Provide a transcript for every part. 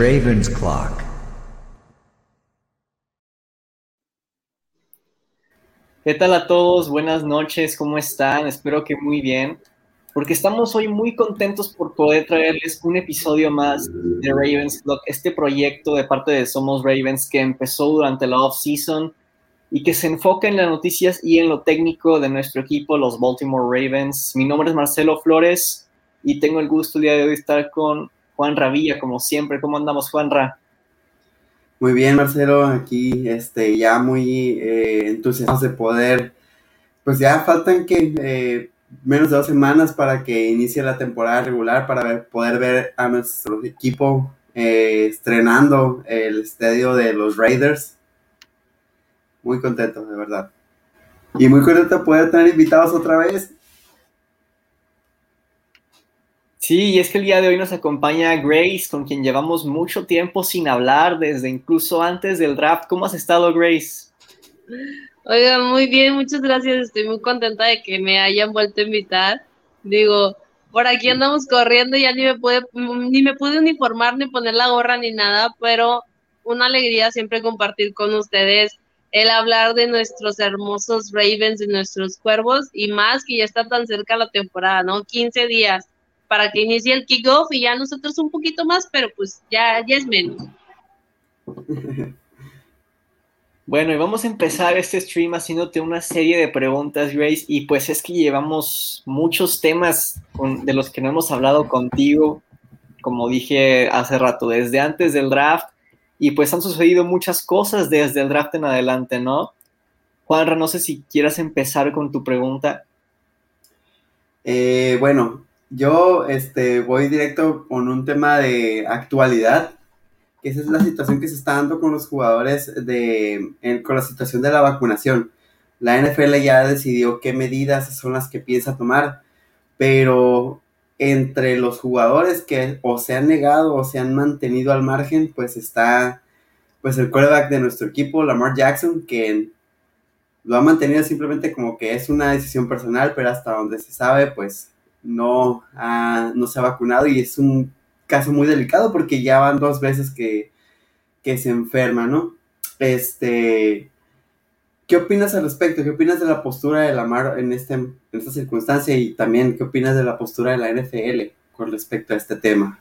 Raven's Clock. ¿Qué tal a todos? Buenas noches, ¿cómo están? Espero que muy bien, porque estamos hoy muy contentos por poder traerles un episodio más de Ravens Clock, este proyecto de parte de Somos Ravens que empezó durante la off-season y que se enfoca en las noticias y en lo técnico de nuestro equipo, los Baltimore Ravens. Mi nombre es Marcelo Flores y tengo el gusto el día de hoy de estar con Juan Ravilla, como siempre. ¿Cómo andamos, Juan Ra? Muy bien, Marcelo, aquí este, ya muy eh, de poder, pues ya faltan que eh, menos de dos semanas para que inicie la temporada regular, para poder ver a nuestro equipo eh, estrenando el estadio de los Raiders. Muy contento, de verdad. Y muy contento de poder tener invitados otra vez. Sí, y es que el día de hoy nos acompaña Grace, con quien llevamos mucho tiempo sin hablar, desde incluso antes del draft. ¿Cómo has estado, Grace? Oiga, muy bien, muchas gracias. Estoy muy contenta de que me hayan vuelto a invitar. Digo, por aquí andamos corriendo, ya ni me pude, ni me pude uniformar, ni poner la gorra, ni nada, pero una alegría siempre compartir con ustedes el hablar de nuestros hermosos Ravens, de nuestros cuervos, y más que ya está tan cerca la temporada, ¿no? 15 días para que inicie el kickoff y ya nosotros un poquito más, pero pues ya, ya es menos. Bueno, y vamos a empezar este stream haciéndote una serie de preguntas, Grace, y pues es que llevamos muchos temas de los que no hemos hablado contigo, como dije hace rato, desde antes del draft, y pues han sucedido muchas cosas desde el draft en adelante, ¿no? Juanra, no sé si quieras empezar con tu pregunta. Eh, bueno, yo este, voy directo con un tema de actualidad, que esa es la situación que se está dando con los jugadores de, con la situación de la vacunación. La NFL ya decidió qué medidas son las que piensa tomar, pero entre los jugadores que o se han negado o se han mantenido al margen, pues está pues el quarterback de nuestro equipo, Lamar Jackson, que lo ha mantenido simplemente como que es una decisión personal, pero hasta donde se sabe, pues no, no se ha vacunado y es un caso muy delicado porque ya van dos veces que, se enferma, ¿no? Este, ¿qué opinas al respecto? ¿Qué opinas de la postura de Lamar en, este, en esta circunstancia y también qué opinas de la postura de la NFL con respecto a este tema?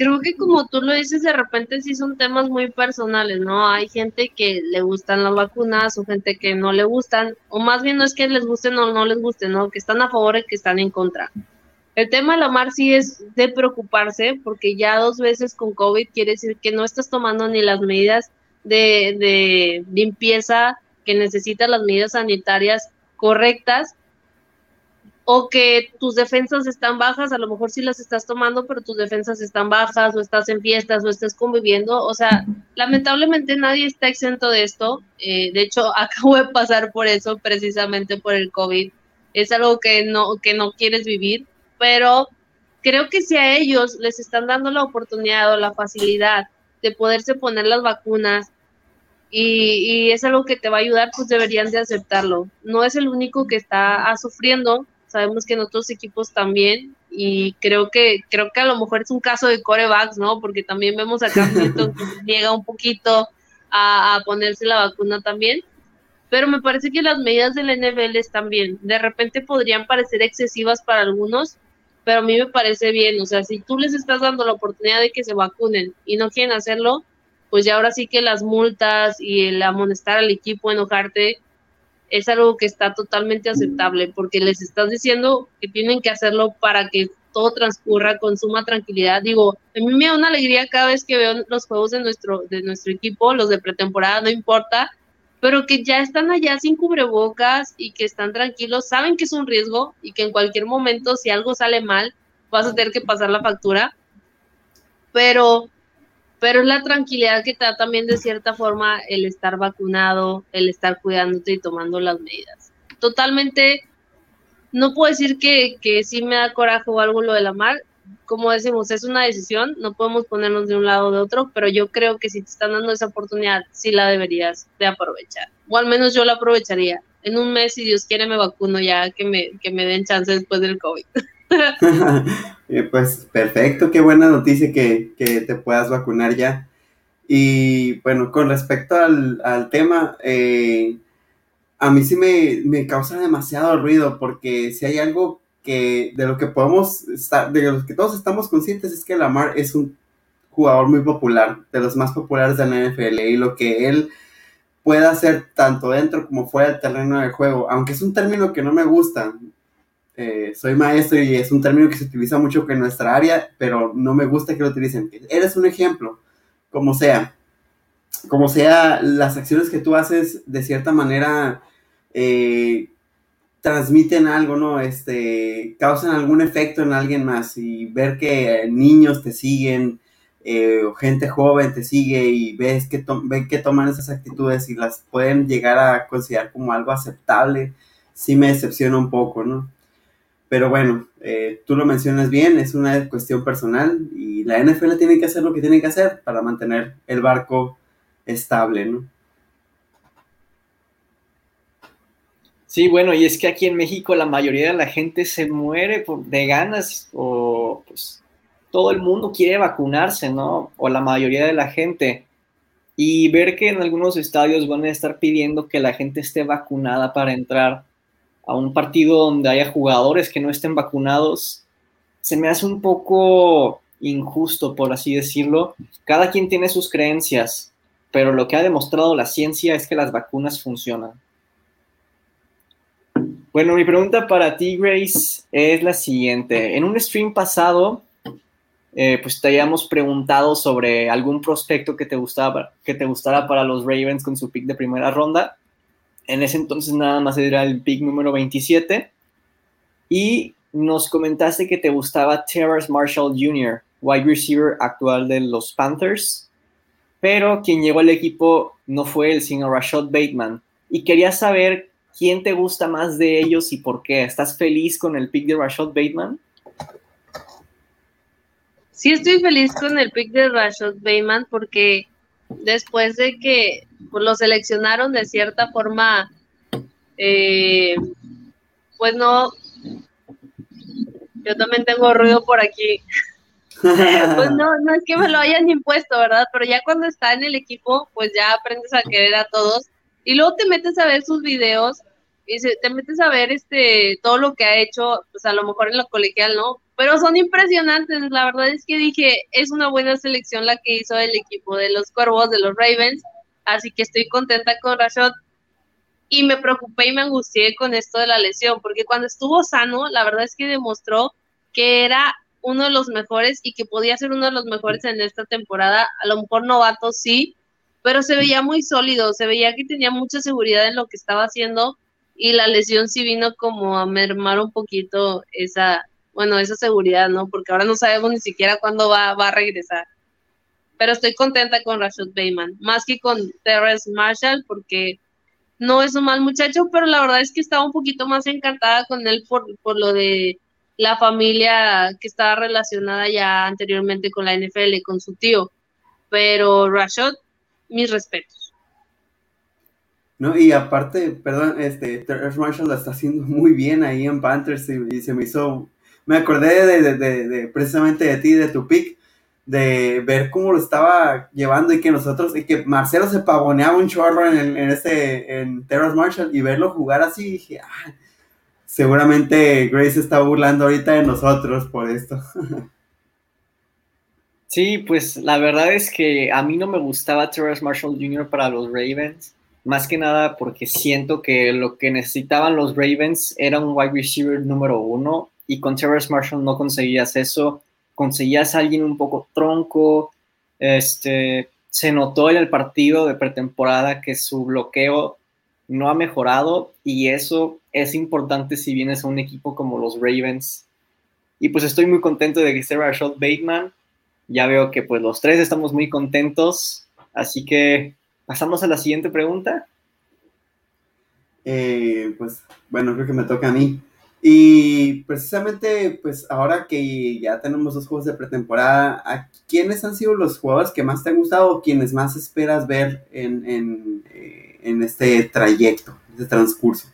Creo que como tú lo dices, de repente sí son temas muy personales, ¿no? Hay gente que le gustan las vacunas o gente que no le gustan, o más bien no es que les gusten o no les gusten, ¿no? Que están a favor y que están en contra. El tema de la mar sí es de preocuparse porque ya dos veces con COVID quiere decir que no estás tomando ni las medidas de, de limpieza que necesitan las medidas sanitarias correctas o que tus defensas están bajas, a lo mejor sí las estás tomando, pero tus defensas están bajas, o estás en fiestas, o estás conviviendo, o sea, lamentablemente nadie está exento de esto, eh, de hecho, acabo de pasar por eso, precisamente por el COVID, es algo que no, que no quieres vivir, pero creo que si a ellos les están dando la oportunidad o la facilidad de poderse poner las vacunas, y, y, es algo que te va a ayudar, pues deberían de aceptarlo. No es el único que está sufriendo, sabemos que en otros equipos también, y creo que, creo que a lo mejor es un caso de corebacks, ¿no? Porque también vemos a Cam que llega un poquito a, ponerse la vacuna también. Pero me parece que las medidas del NFL están bien. De repente podrían parecer excesivas para algunos, pero a mí me parece bien. O sea, si tú les estás dando la oportunidad de que se vacunen y no quieren hacerlo, pues ya ahora sí que las multas y el amonestar al equipo, enojarte, es algo que está totalmente aceptable porque les estás diciendo que tienen que hacerlo para que todo transcurra con suma tranquilidad. Digo, a mí me da una alegría cada vez que veo los juegos de nuestro, de nuestro equipo, los de pretemporada, no importa, pero que ya están allá sin cubrebocas y que están tranquilos, saben que es un riesgo y que en cualquier momento si algo sale mal, vas a tener que pasar la factura, pero pero es la tranquilidad que te da también de cierta forma el estar vacunado, el estar cuidándote y tomando las medidas. Totalmente, no puedo decir que, que sí me da coraje o algo lo de la mar, como decimos, es una decisión, no podemos ponernos de un lado o de otro, pero yo creo que si te están dando esa oportunidad, sí la deberías de aprovechar, o al menos yo la aprovecharía. En un mes, si Dios quiere, me vacuno ya, que me, que me den chance después del COVID. Eh, pues perfecto, qué buena noticia que, te puedas vacunar ya. Y bueno, con respecto al, tema, eh, a mí sí me, causa demasiado ruido porque si hay algo que de lo que podemos estar, de lo que todos estamos conscientes es que Lamar es un jugador muy popular, de los más populares de la NFL y lo que él puede hacer tanto dentro como fuera del terreno de juego, aunque es un término que no me gusta, eh, soy maestro y es un término que se utiliza mucho en nuestra área, pero no me gusta que lo utilicen. Eres un ejemplo, como sea. Como sea, las acciones que tú haces de cierta manera eh, transmiten algo, ¿no? Este, causan algún efecto en alguien más y ver que niños te siguen, eh, gente joven te sigue y ves que, ven que toman esas actitudes y las pueden llegar a considerar como algo aceptable, sí me decepciona un poco, ¿no? Pero bueno, eh, tú lo mencionas bien, es una cuestión personal y la NFL tiene que hacer lo que tiene que hacer para mantener el barco estable, ¿no? Sí, bueno, y es que aquí en México la mayoría de la gente se muere por, de ganas o pues todo el mundo quiere vacunarse, ¿no? O la mayoría de la gente. Y ver que en algunos estadios van a estar pidiendo que la gente esté vacunada para entrar a un partido donde haya jugadores que no estén vacunados, se me hace un poco injusto, por así decirlo. Cada quien tiene sus creencias, pero lo que ha demostrado la ciencia es que las vacunas funcionan. Bueno, mi pregunta para ti, Grace, es la siguiente. En un stream pasado, eh, pues te habíamos preguntado sobre algún prospecto que te, gustaba, que te gustara para los Ravens con su pick de primera ronda. En ese entonces nada más era el pick número 27. Y nos comentaste que te gustaba Terrace Marshall Jr., wide receiver actual de los Panthers. Pero quien llegó al equipo no fue él, sino Rashad Bateman. Y quería saber quién te gusta más de ellos y por qué. ¿Estás feliz con el pick de Rashad Bateman? Sí, estoy feliz con el pick de Rashad Bateman porque después de que pues, lo seleccionaron de cierta forma, eh, pues no, yo también tengo ruido por aquí. pues no, no es que me lo hayan impuesto, ¿verdad? Pero ya cuando está en el equipo, pues ya aprendes a querer a todos. Y luego te metes a ver sus videos y te metes a ver este todo lo que ha hecho, pues a lo mejor en lo colegial, ¿no? Pero son impresionantes, la verdad es que dije, es una buena selección la que hizo el equipo de los Cuervos, de los Ravens, así que estoy contenta con Rashad y me preocupé y me angustié con esto de la lesión, porque cuando estuvo sano, la verdad es que demostró que era uno de los mejores y que podía ser uno de los mejores en esta temporada, a lo mejor novato sí, pero se veía muy sólido, se veía que tenía mucha seguridad en lo que estaba haciendo y la lesión sí vino como a mermar un poquito esa, bueno, esa seguridad, ¿no? Porque ahora no sabemos ni siquiera cuándo va, va a regresar. Pero estoy contenta con Rashad Bayman, más que con Terrence Marshall, porque no es un mal muchacho, pero la verdad es que estaba un poquito más encantada con él por, por lo de la familia que estaba relacionada ya anteriormente con la NFL, con su tío. Pero Rashad, mis respetos. No, y aparte, perdón, este, Terrence Marshall lo está haciendo muy bien ahí en Panthers y, se me hizo, me acordé de, de, precisamente de ti, de tu pick, de ver cómo lo estaba llevando y que nosotros, y que Marcelo se pavoneaba un chorro en, en este, en Terrence Marshall y verlo jugar así, dije, ah, seguramente Grace está burlando ahorita de nosotros por esto. Sí, pues la verdad es que a mí no me gustaba Terrence Marshall Jr. para los Ravens más que nada porque siento que lo que necesitaban los Ravens era un wide receiver número uno y con Terrence Marshall no conseguías eso, conseguías a alguien un poco tronco, este, se notó en el partido de pretemporada que su bloqueo no ha mejorado y eso es importante si vienes a un equipo como los Ravens. Y pues estoy muy contento de que esté Rashad Bateman. Ya veo que pues los tres estamos muy contentos, así que ¿Pasamos a la siguiente pregunta? Eh, pues bueno, creo que me toca a mí. Y precisamente, pues ahora que ya tenemos dos juegos de pretemporada, ¿quiénes han sido los jugadores que más te han gustado o quienes más esperas ver en, en, eh, en este trayecto, este transcurso?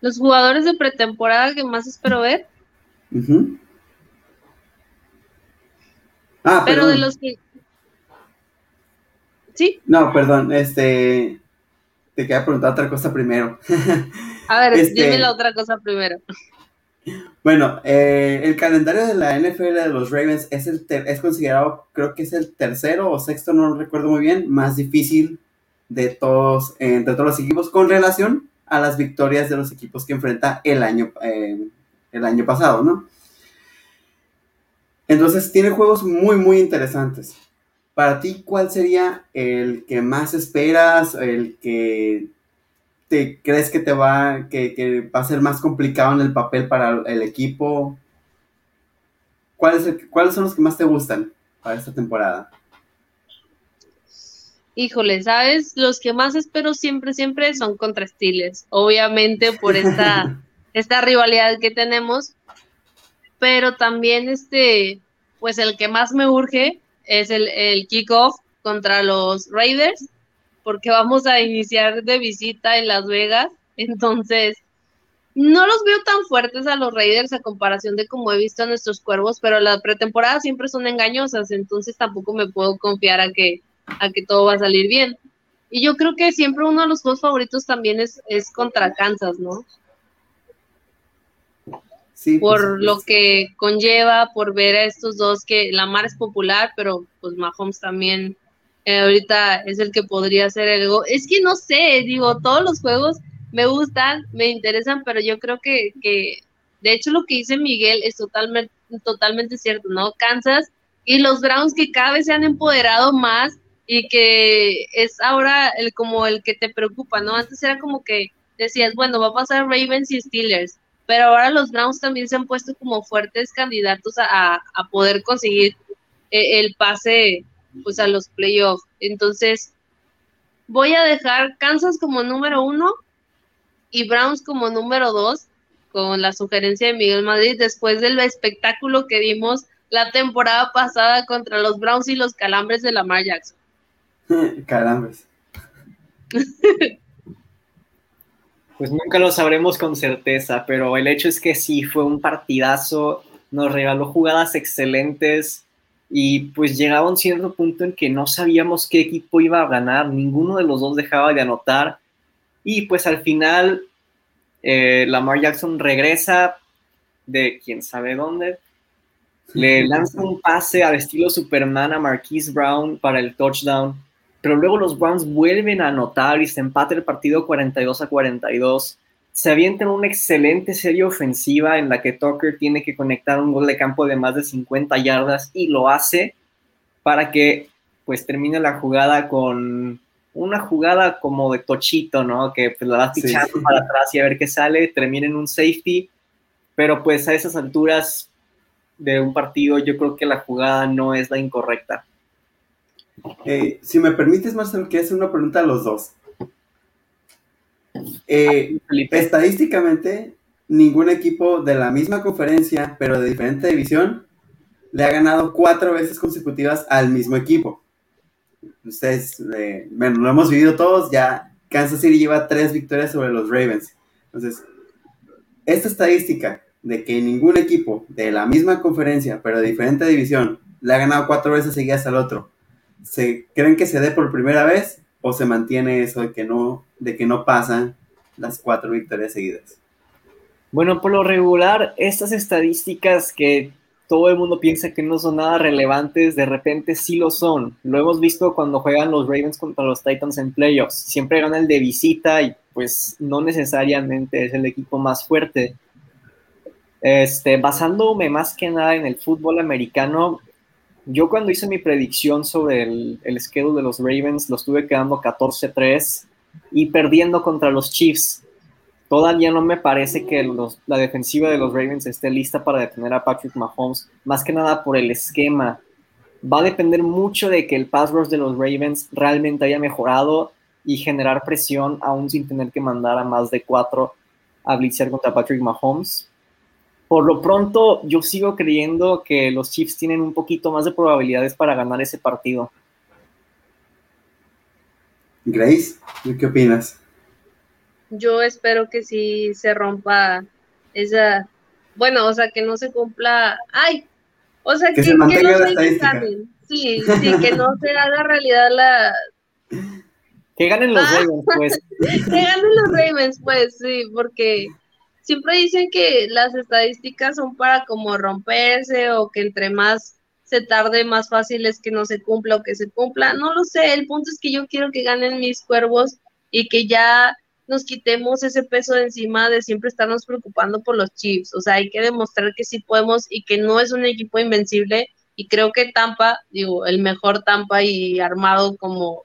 Los jugadores de pretemporada que más espero ver. Ah, pero de los que. ¿Sí? No, perdón, este. Te quería preguntar otra cosa primero. A ver, este, dime la otra cosa primero. Bueno, eh, el calendario de la NFL de los Ravens es, el es considerado, creo que es el tercero o sexto, no recuerdo muy bien, más difícil de todos, eh, de todos los equipos con relación a las victorias de los equipos que enfrenta el año, eh, el año pasado, ¿no? Entonces tiene juegos muy, muy interesantes. Para ti, ¿cuál sería el que más esperas, el que te crees que te va, que, va a ser más complicado en el papel para el equipo? ¿Cuáles, ¿Cuáles son los que más te gustan para esta temporada? Híjole, ¿sabes? Los que más espero siempre, siempre son contra Steelers. Obviamente por esta, esta rivalidad que tenemos. Pero también este, pues el que más me urge es el, el kickoff contra los Raiders porque vamos a iniciar de visita en Las Vegas. Entonces, no los veo tan fuertes a los Raiders a comparación de como he visto a nuestros cuervos, pero las pretemporadas siempre son engañosas, entonces tampoco me puedo confiar a que, a que todo va a salir bien. Y yo creo que siempre uno de los juegos favoritos también es, es contra Kansas, ¿no? Sí, por lo que conlleva, por ver a estos dos que la mar es popular, pero pues Mahomes también eh, ahorita es el que podría ser el Es que no sé, digo, todos los juegos me gustan, me interesan, pero yo creo que, que de hecho lo que dice Miguel es totalmente, totalmente cierto, ¿no? Kansas y los Browns que cada vez se han empoderado más y que es ahora el como el que te preocupa, ¿no? Antes era como que decías, bueno, va a pasar Ravens y Steelers, pero ahora los Browns también se han puesto como fuertes candidatos a, a poder conseguir eh, el pase pues a los playoffs. Entonces, voy a dejar Kansas como número uno y Browns como número dos, con la sugerencia de Miguel Madrid, después del espectáculo que vimos la temporada pasada contra los Browns y los calambres de Lamar Jackson. calambres. Pues nunca lo sabremos con certeza, pero el hecho es que sí, fue un partidazo, nos regaló jugadas excelentes, y pues llegaba un cierto punto en que no sabíamos qué equipo iba a ganar, ninguno de los dos dejaba de anotar y pues al final eh, Lamar Jackson regresa de quién sabe dónde, le lanza un pase al estilo Superman a Marquise Brown para el touchdown, pero luego los Browns vuelven a anotar y se empata el partido 42 a 42 se avienta una excelente serie ofensiva en la que Tucker tiene que conectar un gol de campo de más de 50 yardas y lo hace para que pues termine la jugada con una jugada como de tochito, ¿no? Que pues la vas pichando para atrás y a ver qué sale, termina en un safety, pero pues a esas alturas de un partido yo creo que la jugada no es la incorrecta. Eh, si me permites, Marcelo, quiero hacer una pregunta a los dos. Eh, estadísticamente, ningún equipo de la misma conferencia, pero de diferente división, le ha ganado cuatro veces consecutivas al mismo equipo. Ustedes, eh, bueno, lo hemos vivido todos, ya Kansas City lleva tres victorias sobre los Ravens. Entonces, esta estadística de que ningún equipo de la misma conferencia, pero de diferente división, le ha ganado cuatro veces seguidas al otro, ¿se creen que se dé por primera vez o se mantiene eso de que no, de que no pasan las cuatro victorias seguidas? Bueno, por lo regular, estas estadísticas que todo el mundo piensa que no son nada relevantes, de repente sí lo son. Lo hemos visto cuando juegan los Ravens contra los Titans en playoffs. Siempre gana el de visita y pues no necesariamente es el equipo más fuerte. Este, basándome más que nada en el fútbol americano, yo cuando hice mi predicción sobre el, el schedule de los Ravens, lo estuve quedando 14-3 y perdiendo contra los Chiefs. Todavía no me parece que la defensiva de los Ravens esté lista para detener a Patrick Mahomes, más que nada por el esquema. Va a depender mucho de que el pass rush de los Ravens realmente haya mejorado y generar presión aún sin tener que mandar a más de cuatro a blitzer contra Patrick Mahomes por lo pronto, yo sigo creyendo que los Chiefs tienen un poquito más de probabilidades para ganar ese partido. Grace, ¿qué opinas? yo espero que sí se rompa esa, bueno, o sea, que no se cumpla, ay, o sea, que, que, no se ganen. Sí, sí, que no se haga realidad la... Que ganen los ah. Ravens, pues. que ganen los Ravens, pues, sí, porque siempre dicen que las estadísticas son para como romperse o que entre más se tarde, más fácil es que no se cumpla o que se cumpla. No lo sé, el punto es que yo quiero que ganen mis cuervos y que ya nos quitemos ese peso de encima de siempre estarnos preocupando por los Chiefs. O sea, hay que demostrar que sí podemos y que no es un equipo invencible. Y creo que Tampa, digo, el mejor Tampa y armado como,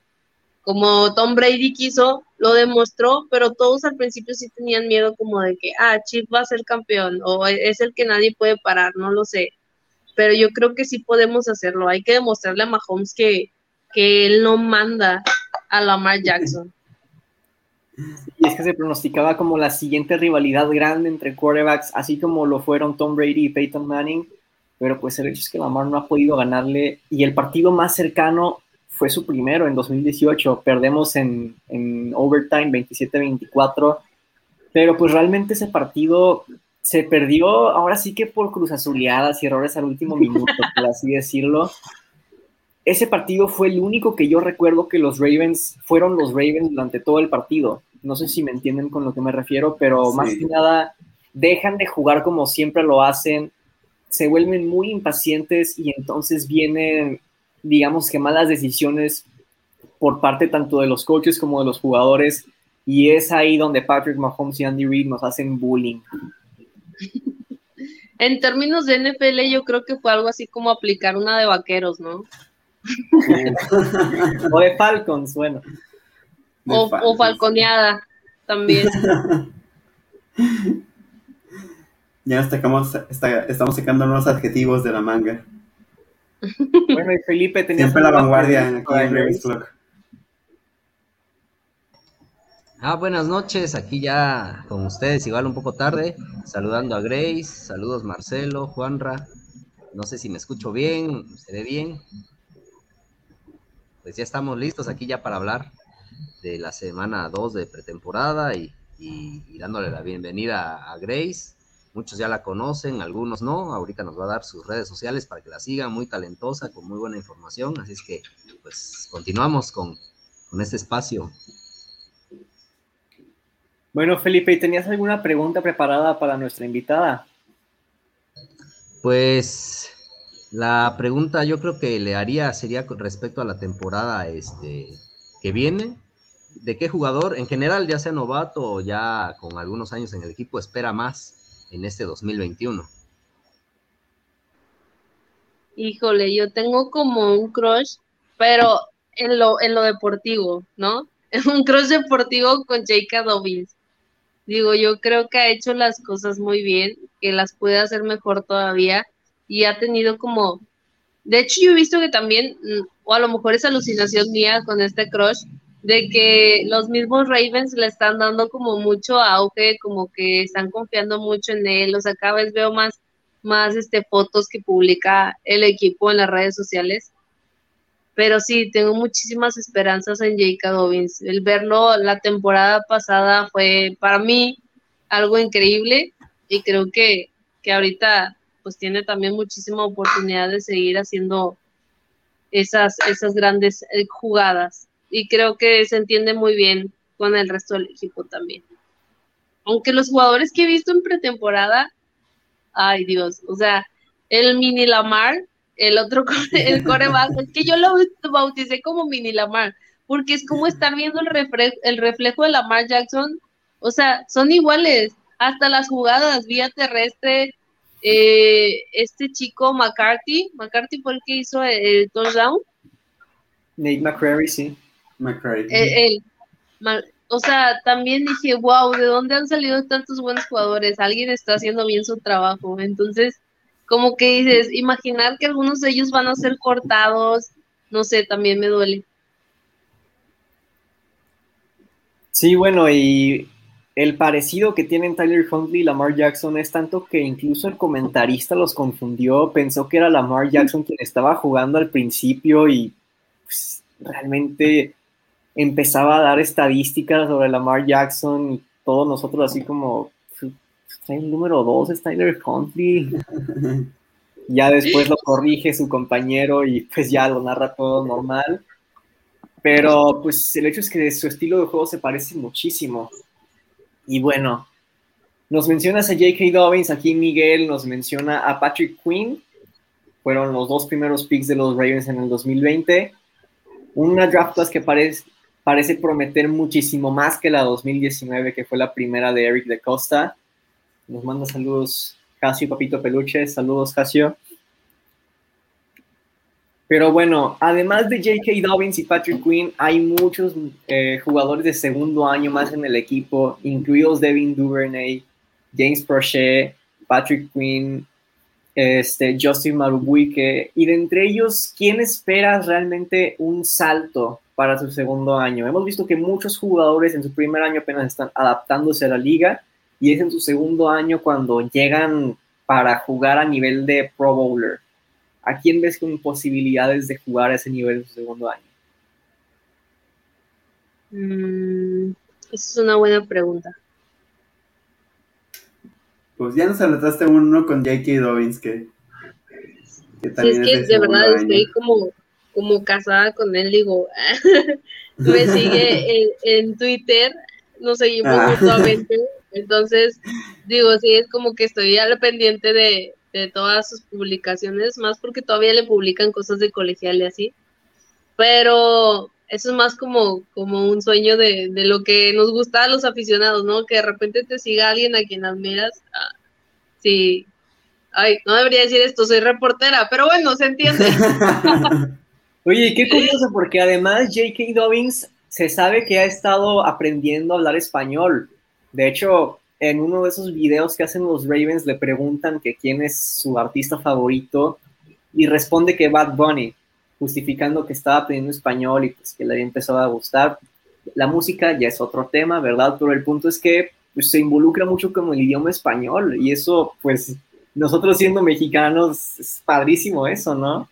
como Tom Brady quiso, lo demostró, pero todos al principio sí tenían miedo como de que, ah, Chiefs va a ser campeón o es el que nadie puede parar, no lo sé. Pero yo creo que sí podemos hacerlo. Hay que demostrarle a Mahomes que, que él no manda a Lamar Jackson. Y es que se pronosticaba como la siguiente rivalidad grande entre quarterbacks, así como lo fueron Tom Brady y Peyton Manning, pero pues el hecho es que Lamar no ha podido ganarle y el partido más cercano fue su primero en 2018, perdemos en, en overtime 27-24, pero pues realmente ese partido se perdió ahora sí que por cruzazuleadas y errores al último minuto, por así decirlo, ese partido fue el único que yo recuerdo que los Ravens fueron los Ravens durante todo el partido. No sé si me entienden con lo que me refiero, pero más que nada dejan de jugar como siempre lo hacen, se vuelven muy impacientes y entonces vienen, digamos que malas decisiones por parte tanto de los coaches como de los jugadores y es ahí donde Patrick Mahomes y Andy Reid nos hacen bullying. En términos de NFL, yo creo que fue algo así como aplicar una de vaqueros, ¿no? o de Falcons, bueno. O, falconeada también. ya estamos, estamos sacando unos adjetivos de la manga. Bueno, y Felipe tenía. Siempre la vanguardia aquí en Ah, buenas noches, aquí ya con ustedes, igual un poco tarde, saludando a Grace, saludos Marcelo, Juanra, no sé si me escucho bien, se ve bien pues ya estamos listos aquí ya para hablar de la semana 2 de pretemporada y, dándole la bienvenida a Grace. Muchos ya la conocen, algunos no. Ahorita nos va a dar sus redes sociales para que la sigan, muy talentosa, con muy buena información. Así es que, pues, continuamos con, con este espacio. Bueno, Felipe, ¿tenías alguna pregunta preparada para nuestra invitada? Pues la pregunta yo creo que le haría sería con respecto a la temporada este, que viene. ¿De qué jugador, en general, ya sea novato o ya con algunos años en el equipo, espera más en este 2021? Híjole, yo tengo como un crush, pero en lo, en lo deportivo, ¿no? un crush deportivo con J.K. Dobbins. Digo, yo creo que ha hecho las cosas muy bien, que las puede hacer mejor todavía y ha tenido como, de hecho yo he visto que también, mm, o a lo mejor es alucinación mía con este crush, de que los mismos Ravens le están dando como mucho auge, como que están confiando mucho en él, o sea, cada vez veo más, más este, fotos que publica el equipo en las redes sociales. Pero sí, tengo muchísimas esperanzas en J.K. Dobbins. El verlo la temporada pasada fue para mí algo increíble y creo que, que ahorita pues tiene también muchísima oportunidad de seguir haciendo esas, esas grandes eh, jugadas. Y creo que se entiende muy bien con el resto del equipo también. Aunque los jugadores que he visto en pretemporada, ay Dios, o sea, el mini Lamar, el otro el coreback, es que yo lo bauticé como mini Lamar, porque es como estar viendo el, el reflejo de Lamar Jackson, o sea, son iguales, hasta las jugadas, vía terrestre, eh, este chico McCarthy, McCarthy fue el que hizo el, touchdown. Nate McCrary, sí. McCrary. Eh, o sea, también dije, wow, ¿de dónde han salido tantos buenos jugadores? Alguien está haciendo bien su trabajo. Entonces, como que dices, imaginar que algunos de ellos van a ser cortados, no sé, también me duele. Sí, bueno, y el parecido que tienen Tyler Huntley y Lamar Jackson es tanto que incluso el comentarista los confundió, pensó que era Lamar Jackson quien estaba jugando al principio y pues, realmente empezaba a dar estadísticas sobre Lamar Jackson y todos nosotros así como, está el número dos, es Tyler Huntley. ya después lo corrige su compañero y pues ya lo narra todo normal. Pero pues el hecho es que su estilo de juego se parece muchísimo. Y bueno, nos mencionas a J.K. Dobbins, aquí Miguel nos menciona a Patrick Quinn. Fueron los dos primeros picks de los Ravens en el 2020. Una draft class que parece, parece prometer muchísimo más que la 2019, que fue la primera de Eric de Costa. Nos manda saludos Casio Papito Peluche. Saludos, Casio. Pero bueno, además de J.K. Dobbins y Patrick Quinn, hay muchos eh, jugadores de segundo año más en el equipo, incluidos Devin Duvernay, James Prochet, Patrick Quinn, este, Justin Marubuike, y de entre ellos, ¿quién espera realmente un salto para su segundo año? Hemos visto que muchos jugadores en su primer año apenas están adaptándose a la liga, y es en su segundo año cuando llegan para jugar a nivel de Pro Bowler. ¿A quién ves con posibilidades de jugar a ese nivel en su segundo año? Mm, esa es una buena pregunta. Pues ya nos anotaste uno con J.K. Dobbins que, también sí, es que de, verdad estoy como, como casada con él, digo, me sigue en, Twitter, nos seguimos ah. mutuamente, entonces digo, sí, es como que estoy al pendiente de, de todas sus publicaciones, más porque todavía le publican cosas de colegial y así. Pero eso es más como, como un sueño de, lo que nos gusta a los aficionados, ¿no? Que de repente te siga alguien a quien admiras. Ah, sí. Ay, no debería decir esto, soy reportera, pero bueno, se entiende. Oye, qué curioso, porque además J.K. Dobbins se sabe que ha estado aprendiendo a hablar español. De hecho, en uno de esos videos que hacen los Ravens le preguntan que quién es su artista favorito y responde que Bad Bunny, justificando que estaba aprendiendo español y pues que le había empezado a gustar. La música ya es otro tema, ¿verdad? Pero el punto es que pues, se involucra mucho con el idioma español y eso pues nosotros siendo mexicanos es padrísimo eso, ¿no?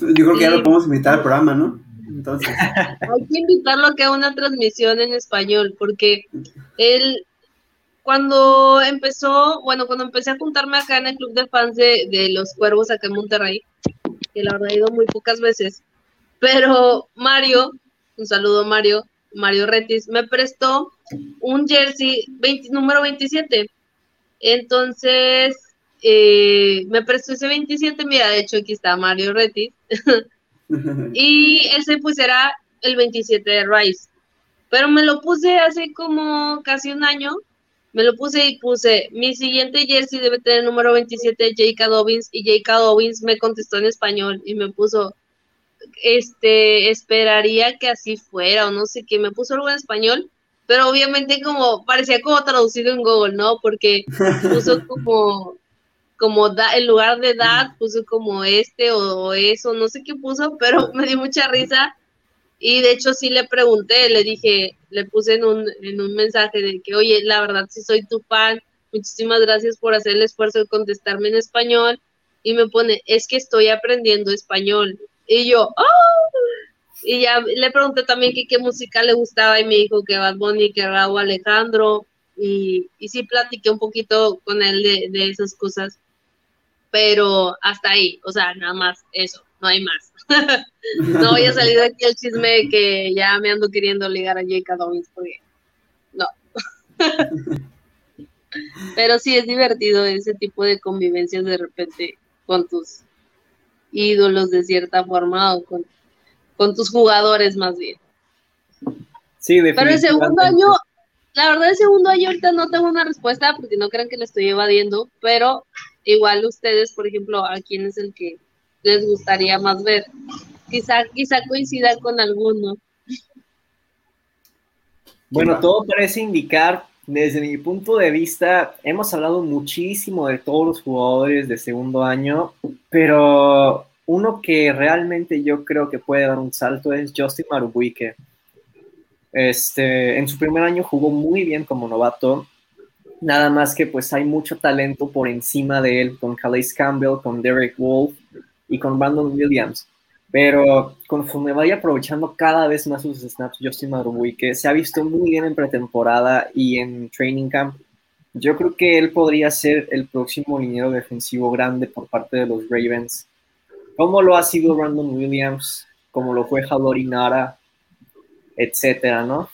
Yo creo que ya lo podemos invitar al programa, ¿no? Entonces. Hay que invitarlo a que haga una transmisión en español, porque él cuando empezó, bueno, cuando empecé a juntarme acá en el club de fans de, los cuervos acá en Monterrey, que la verdad he ido muy pocas veces, pero Mario, un saludo Mario, Mario Retis, me prestó un jersey número 27. Entonces, eh, me prestó ese 27, mira, de hecho aquí está Mario Retis. y ese pues era el 27 de Rice. Pero me lo puse hace como casi un año me lo puse y puse, mi siguiente jersey debe tener el número 27, J.K. Dobbins, y J.K. Dobbins me contestó en español y me puso, este, esperaría que así fuera, o no sé qué, me puso algo en español, pero obviamente como, parecía como traducido en Google, ¿no? Porque puso como, como da, en lugar de dad, puso como este o eso, no sé qué puso, pero me dio mucha risa y de hecho sí le pregunté, le dije, le puse en un, en un mensaje de que, oye, la verdad sí soy tu fan, muchísimas gracias por hacer el esfuerzo de contestarme en español. Y me pone, es que estoy aprendiendo español. Y yo, ¡oh! Y ya le pregunté también que qué música le gustaba y me dijo que Bad Bunny, que Raúl Alejandro. Y, y sí platiqué un poquito con él de, de esas cosas. Pero hasta ahí, o sea, nada más eso, no hay más. no voy a salir de aquí el chisme de que ya me ando queriendo ligar a J.K. Dobbins porque no. Pero sí es divertido ese tipo de convivencias de repente con tus ídolos de cierta forma o con, con tus jugadores más bien. Sí, Pero el segundo año, la verdad el segundo año ahorita no tengo una respuesta porque no crean que le estoy evadiendo, pero igual ustedes, por ejemplo, a quién es el que les gustaría más ver. Quizá, quizá coincida con alguno. Bueno, todo parece indicar, desde mi punto de vista, hemos hablado muchísimo de todos los jugadores de segundo año, pero uno que realmente yo creo que puede dar un salto es Justin Marubuike. Este, en su primer año jugó muy bien como novato, nada más que pues hay mucho talento por encima de él con Calais Campbell, con Derek Wolf, y con Brandon Williams. Pero conforme vaya aprovechando cada vez más sus snaps, Justin que se ha visto muy bien en pretemporada y en training camp. Yo creo que él podría ser el próximo liniero defensivo grande por parte de los Ravens. Como lo ha sido Brandon Williams, como lo fue Jalori Nara, etcétera, ¿no?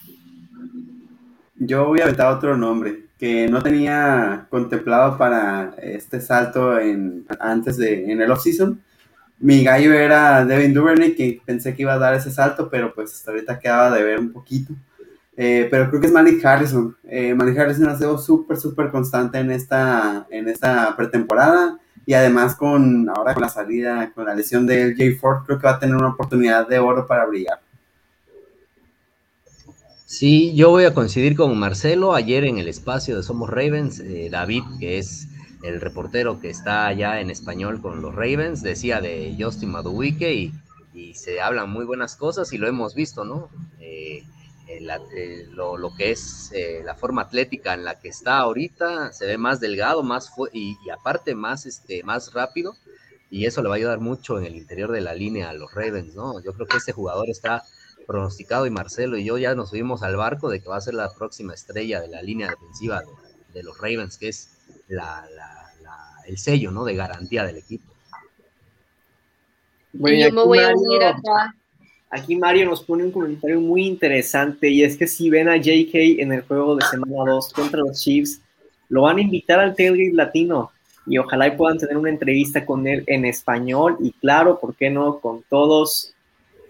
Yo voy a aventar otro nombre que no tenía contemplado para este salto en, antes de en el off-season mi gallo era Devin Duvernay, que pensé que iba a dar ese salto, pero pues hasta ahorita quedaba de ver un poquito. Eh, pero creo que es Manny Harrison. Eh, Manny Harrison ha sido súper, súper constante en esta, en esta pretemporada. Y además con ahora con la salida, con la lesión de LJ Ford, creo que va a tener una oportunidad de oro para brillar. Sí, yo voy a coincidir con Marcelo. Ayer en el espacio de Somos Ravens, eh, David, que es el reportero que está allá en español con los Ravens, decía de Justin Maduike y, se hablan muy buenas cosas y lo hemos visto, ¿no? Eh, eh, lo, que es la forma atlética en la que está ahorita, se ve más delgado, más y, aparte más, este, más rápido, y eso le va a ayudar mucho en el interior de la línea a los Ravens, ¿no? Yo creo que ese jugador está pronosticado y Marcelo y yo ya nos subimos al barco de que va a ser la próxima estrella de la línea defensiva de los Ravens, que es la, el sello ¿no? de garantía del equipo. Bueno, me voy a unir acá. Aquí Mario nos pone un comentario muy interesante y es que si ven a JK en el juego de semana 2 contra los Chiefs, lo van a invitar al tailgate latino y ojalá puedan tener una entrevista con él en español y claro, ¿por qué no? Con todos.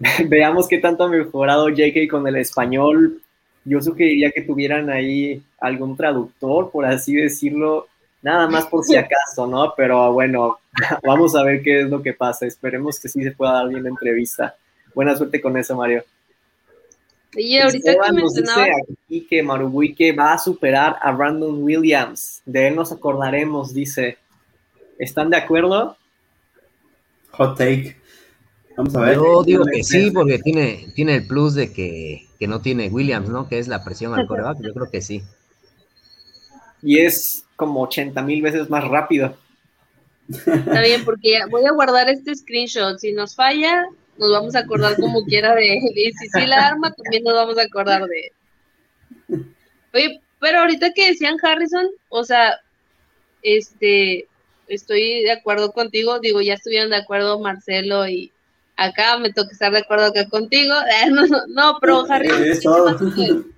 Veamos qué tanto ha mejorado JK con el español. Yo sugeriría que tuvieran ahí algún traductor, por así decirlo, nada más por si acaso, ¿no? Pero bueno, vamos a ver qué es lo que pasa. Esperemos que sí se pueda dar bien la entrevista. Buena suerte con eso, Mario. Y ahorita que mencionaba... aquí que Marubuike va a superar a Brandon Williams. De él nos acordaremos, dice. ¿Están de acuerdo? Hot take. Vamos a ver. Yo digo que sí, porque tiene, tiene el plus de que, que no tiene Williams, ¿no? Que es la presión al coreback. Yo creo que sí. Y es como 80 mil veces más rápido. Está bien, porque voy a guardar este screenshot. Si nos falla, nos vamos a acordar como quiera de él. Y si sí la arma, también nos vamos a acordar de él. Oye, pero ahorita que decían Harrison, o sea, este, estoy de acuerdo contigo. Digo, ya estuvieron de acuerdo Marcelo y acá me toca estar de acuerdo acá contigo. No, no, pero Harrison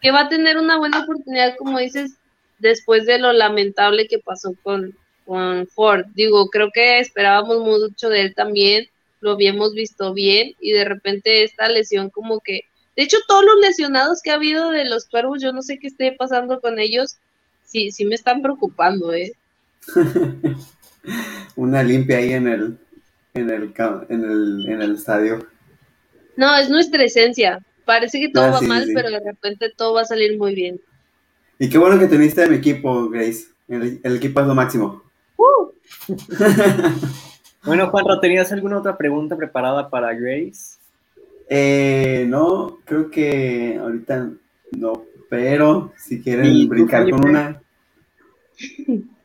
que va a tener una buena oportunidad, como dices, después de lo lamentable que pasó con, con Ford. Digo, creo que esperábamos mucho de él también, lo habíamos visto bien y de repente esta lesión como que, de hecho todos los lesionados que ha habido de los cuervos, yo no sé qué esté pasando con ellos, sí, sí me están preocupando, ¿eh? Una limpia ahí en el, en el, en el, en el estadio. No, es nuestra esencia. Parece que todo ah, va mal, pero de repente todo va a salir muy bien. Y qué bueno que teniste a mi equipo, Grace. El, equipo es lo máximo. Uh. bueno, Juanro, ¿tenías alguna otra pregunta preparada para Grace? Eh, no, creo que ahorita no, pero si quieren brincar con una.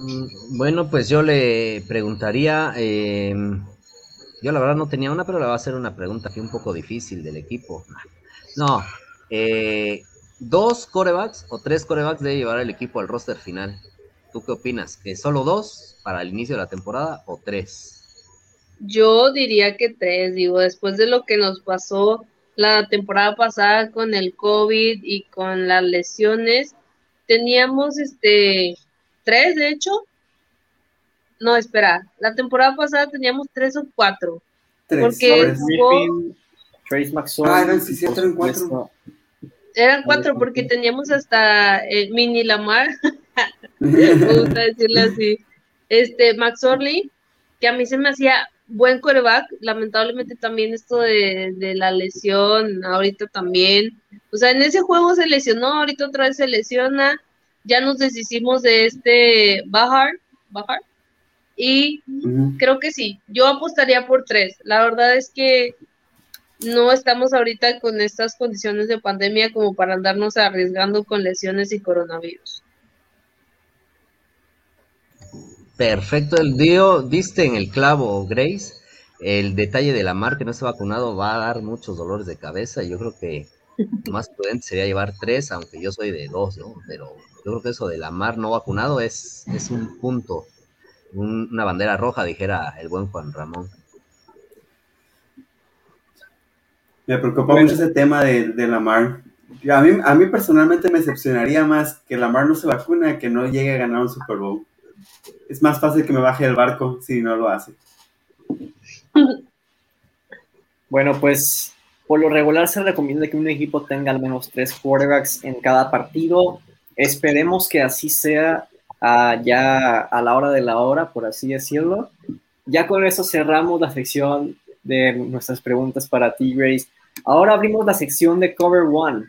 Mm, bueno, pues yo le preguntaría, eh, yo la verdad no tenía una, pero le voy a hacer una pregunta aquí un poco difícil del equipo. No, eh, dos corebacks o tres corebacks debe llevar el equipo al roster final. ¿Tú qué opinas? ¿Que solo dos para el inicio de la temporada o tres? Yo diría que tres, digo, después de lo que nos pasó la temporada pasada con el COVID y con las lesiones, teníamos este tres, de hecho. No, espera, la temporada pasada teníamos tres o cuatro. Tres. Porque Trace Ah, eran, sí, eran cuatro. Eran cuatro porque teníamos hasta el mini Lamar, me gusta decirle así, este Max Orley, que a mí se me hacía buen coreback, lamentablemente también esto de, la lesión, ahorita también, o sea, en ese juego se lesionó, ahorita otra vez se lesiona, ya nos deshicimos de este Bahar, Bahar, y creo que sí, yo apostaría por tres, la verdad es que no estamos ahorita con estas condiciones de pandemia como para andarnos arriesgando con lesiones y coronavirus. Perfecto, el dio, diste en el clavo, Grace. el detalle de la mar que no está vacunado va a dar muchos dolores de cabeza. Yo creo que más prudente sería llevar tres, aunque yo soy de dos, ¿no? Pero yo creo que eso de la mar no vacunado es, es un punto, una bandera roja, dijera el buen Juan Ramón. Me preocupa mucho ese tema de, de Lamar. A mí, a mí personalmente me decepcionaría más que Lamar no se vacuna que no llegue a ganar un Super Bowl. Es más fácil que me baje del barco si no lo hace. Bueno, pues por lo regular se recomienda que un equipo tenga al menos tres quarterbacks en cada partido. Esperemos que así sea uh, ya a la hora de la hora, por así decirlo. Ya con eso cerramos la sección de nuestras preguntas para ti, Grace. Ahora abrimos la sección de Cover One.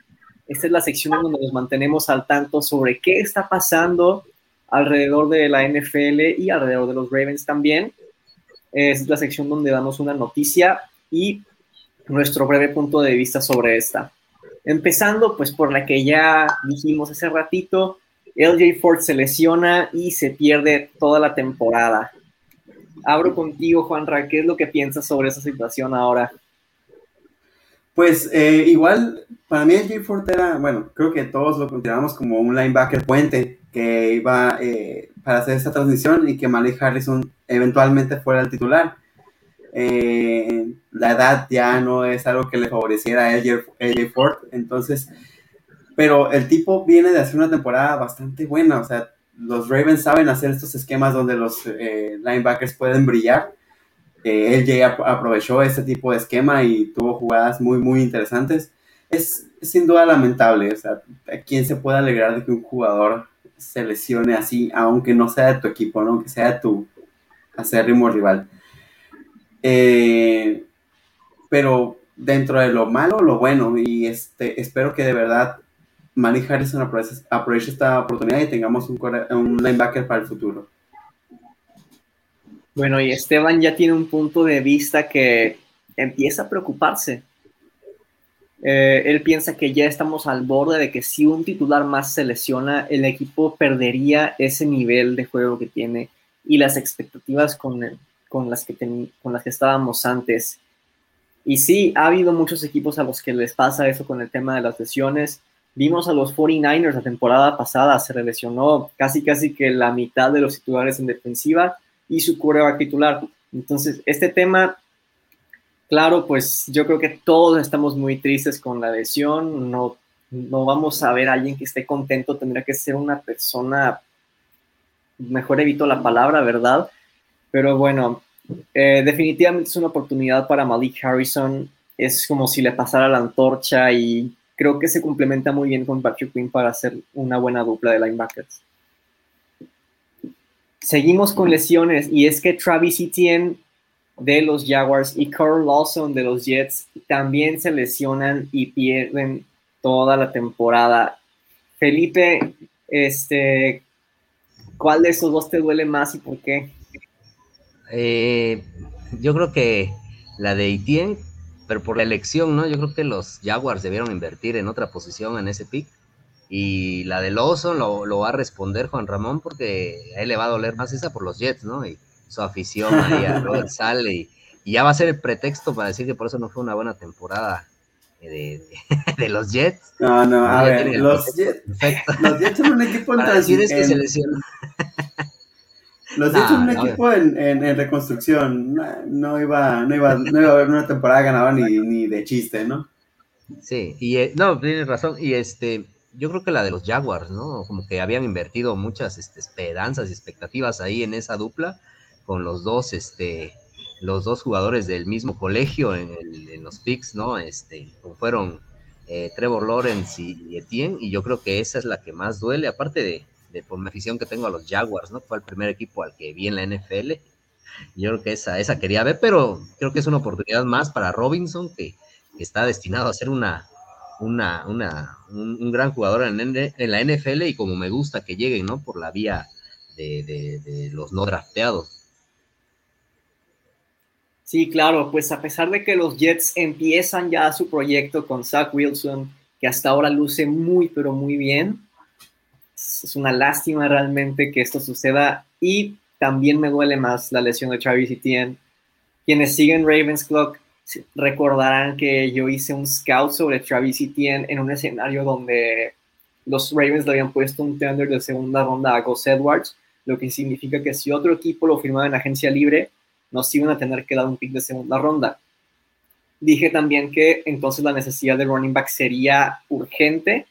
Esta es la sección donde nos mantenemos al tanto sobre qué está pasando alrededor de la NFL y alrededor de los Ravens también. Es la sección donde damos una noticia y nuestro breve punto de vista sobre esta. Empezando pues por la que ya dijimos hace ratito, LJ Ford se lesiona y se pierde toda la temporada. Abro contigo, Juanra, ¿qué es lo que piensas sobre esa situación ahora? Pues eh, igual, para mí el J. Ford era, bueno, creo que todos lo consideramos como un linebacker puente que iba eh, para hacer esta transición y que Malik Harrison eventualmente fuera el titular. Eh, la edad ya no es algo que le favoreciera a AJ Ford, entonces, pero el tipo viene de hacer una temporada bastante buena, o sea, los Ravens saben hacer estos esquemas donde los linebackers pueden brillar él ya aprovechó este tipo de esquema y tuvo jugadas muy, muy interesantes. Es, sin duda lamentable, o sea, ¿a quién se puede alegrar de que un jugador se lesione así, aunque no sea de tu equipo, ¿no? aunque sea de tu acérrimo rival? Eh, pero dentro de lo malo, lo bueno, y este, espero que de verdad Manny Harrison aproveche, esta oportunidad y tengamos un, linebacker para el futuro. Bueno, y Esteban ya tiene un punto de vista que empieza a preocuparse. Eh, él piensa que ya estamos al borde de que si un titular más se lesiona, el equipo perdería ese nivel de juego que tiene y las expectativas con, con, las, que con las que estábamos antes. Y sí, ha habido muchos equipos a los que les pasa eso con el tema de las lesiones. Vimos a los 49ers la temporada pasada, se lesionó casi casi que la mitad de los titulares en defensiva y su coreback titular. Entonces, este tema, claro, pues yo creo que todos estamos muy tristes con la lesión, no, no vamos a ver a alguien que esté contento, tendría que ser una persona, mejor evito la palabra, ¿verdad? Pero bueno, eh, definitivamente es una oportunidad para Malik Harrison, es como si le pasara la antorcha y creo que se complementa muy bien con Patrick Quinn para hacer una buena dupla de linebackers. Seguimos con lesiones y es que Travis Etienne de los Jaguars y Carl Lawson de los Jets también se lesionan y pierden toda la temporada. Felipe, este, ¿cuál de esos dos te duele más y por qué? Eh, yo creo que la de Etienne, pero por la elección, ¿no? Yo creo que los Jaguars debieron invertir en otra posición en ese pick y la de Lawson lo, va a responder Juan Ramón porque a él le va a doler más esa por los Jets, ¿no? Y su afición ahí a Robert sale y, ya va a ser el pretexto para decir que por eso no fue una buena temporada de, de, los Jets. No, no, a ver, los Jets, los Jets son un equipo en transición. Los son un equipo en, en, reconstrucción. No, iba, no, iba, no iba a haber una temporada ganada ni, ni de chiste, ¿no? Sí, y eh, no, tienes razón. Y este, yo creo que la de los Jaguars, ¿no? Como que habían invertido muchas este, esperanzas y expectativas ahí en esa dupla con los dos, este, los dos jugadores del mismo colegio en, los picks, ¿no? Este, como fueron eh, Trevor Lawrence y, Etienne, y yo creo que esa es la que más duele, aparte de, de, por mi afición que tengo a los Jaguars, ¿no? Fue el primer equipo al que vi en la NFL. Yo creo que esa, esa quería ver, pero creo que es una oportunidad más para Robinson, que, está destinado a ser una, una, una, un, gran jugador en, en, la NFL y como me gusta que lleguen, ¿no? Por la vía de, los no drafteados. Sí, claro, pues a pesar de que los Jets empiezan ya su proyecto con Zach Wilson, que hasta ahora luce muy, pero muy bien, es una lástima realmente que esto suceda y también me duele más la lesión de Travis Etienne quienes siguen Ravens Clock recordarán que yo hice un scout sobre Travis Etienne en un escenario donde los Ravens le habían puesto un tender de segunda ronda a Gus Edwards, lo que significa que si otro equipo lo firmaba en agencia libre, nos iban a tener que dar un pick de segunda ronda. Dije también que entonces la necesidad de running back sería urgente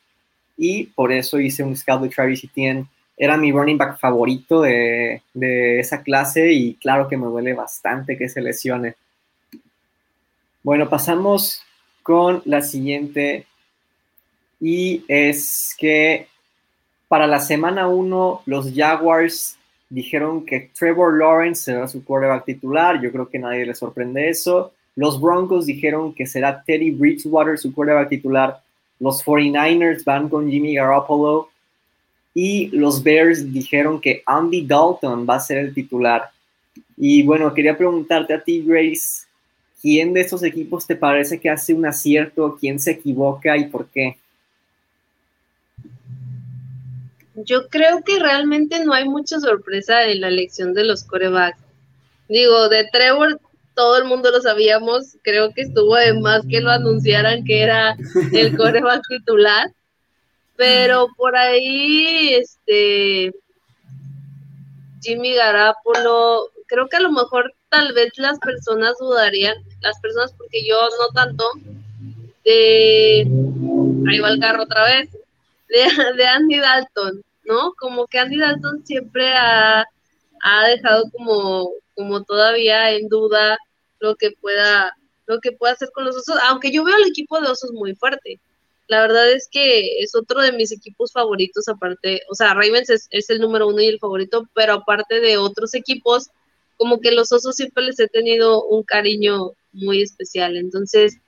y por eso hice un scout de Travis Etienne. Era mi running back favorito de, de esa clase y claro que me duele bastante que se lesione. Bueno, pasamos con la siguiente y es que para la semana 1 los Jaguars dijeron que Trevor Lawrence será su quarterback titular, yo creo que nadie le sorprende eso. Los Broncos dijeron que será Teddy Bridgewater su quarterback titular. Los 49ers van con Jimmy Garoppolo. Y los Bears dijeron que Andy Dalton va a ser el titular. Y bueno, quería preguntarte a ti, Grace, ¿quién de estos equipos te parece que hace un acierto? ¿Quién se equivoca y por qué? Yo creo que realmente no hay mucha sorpresa en la elección de los corebacks. Digo, de Trevor todo el mundo lo sabíamos, creo que estuvo de más que lo anunciaran que era el coreback titular, pero por ahí, este, Jimmy Garapolo, creo que a lo mejor tal vez las personas dudarían, las personas porque yo no tanto, de, ahí va el carro otra vez, de, de Andy Dalton, ¿no? Como que Andy Dalton siempre ha, ha dejado como como todavía en duda lo que pueda lo que pueda hacer con los osos, aunque yo veo al equipo de osos muy fuerte. La verdad es que es otro de mis equipos favoritos, aparte, o sea, Ravens es, el número uno y el favorito, pero aparte de otros equipos, como que los osos siempre les he tenido un cariño muy especial. Entonces,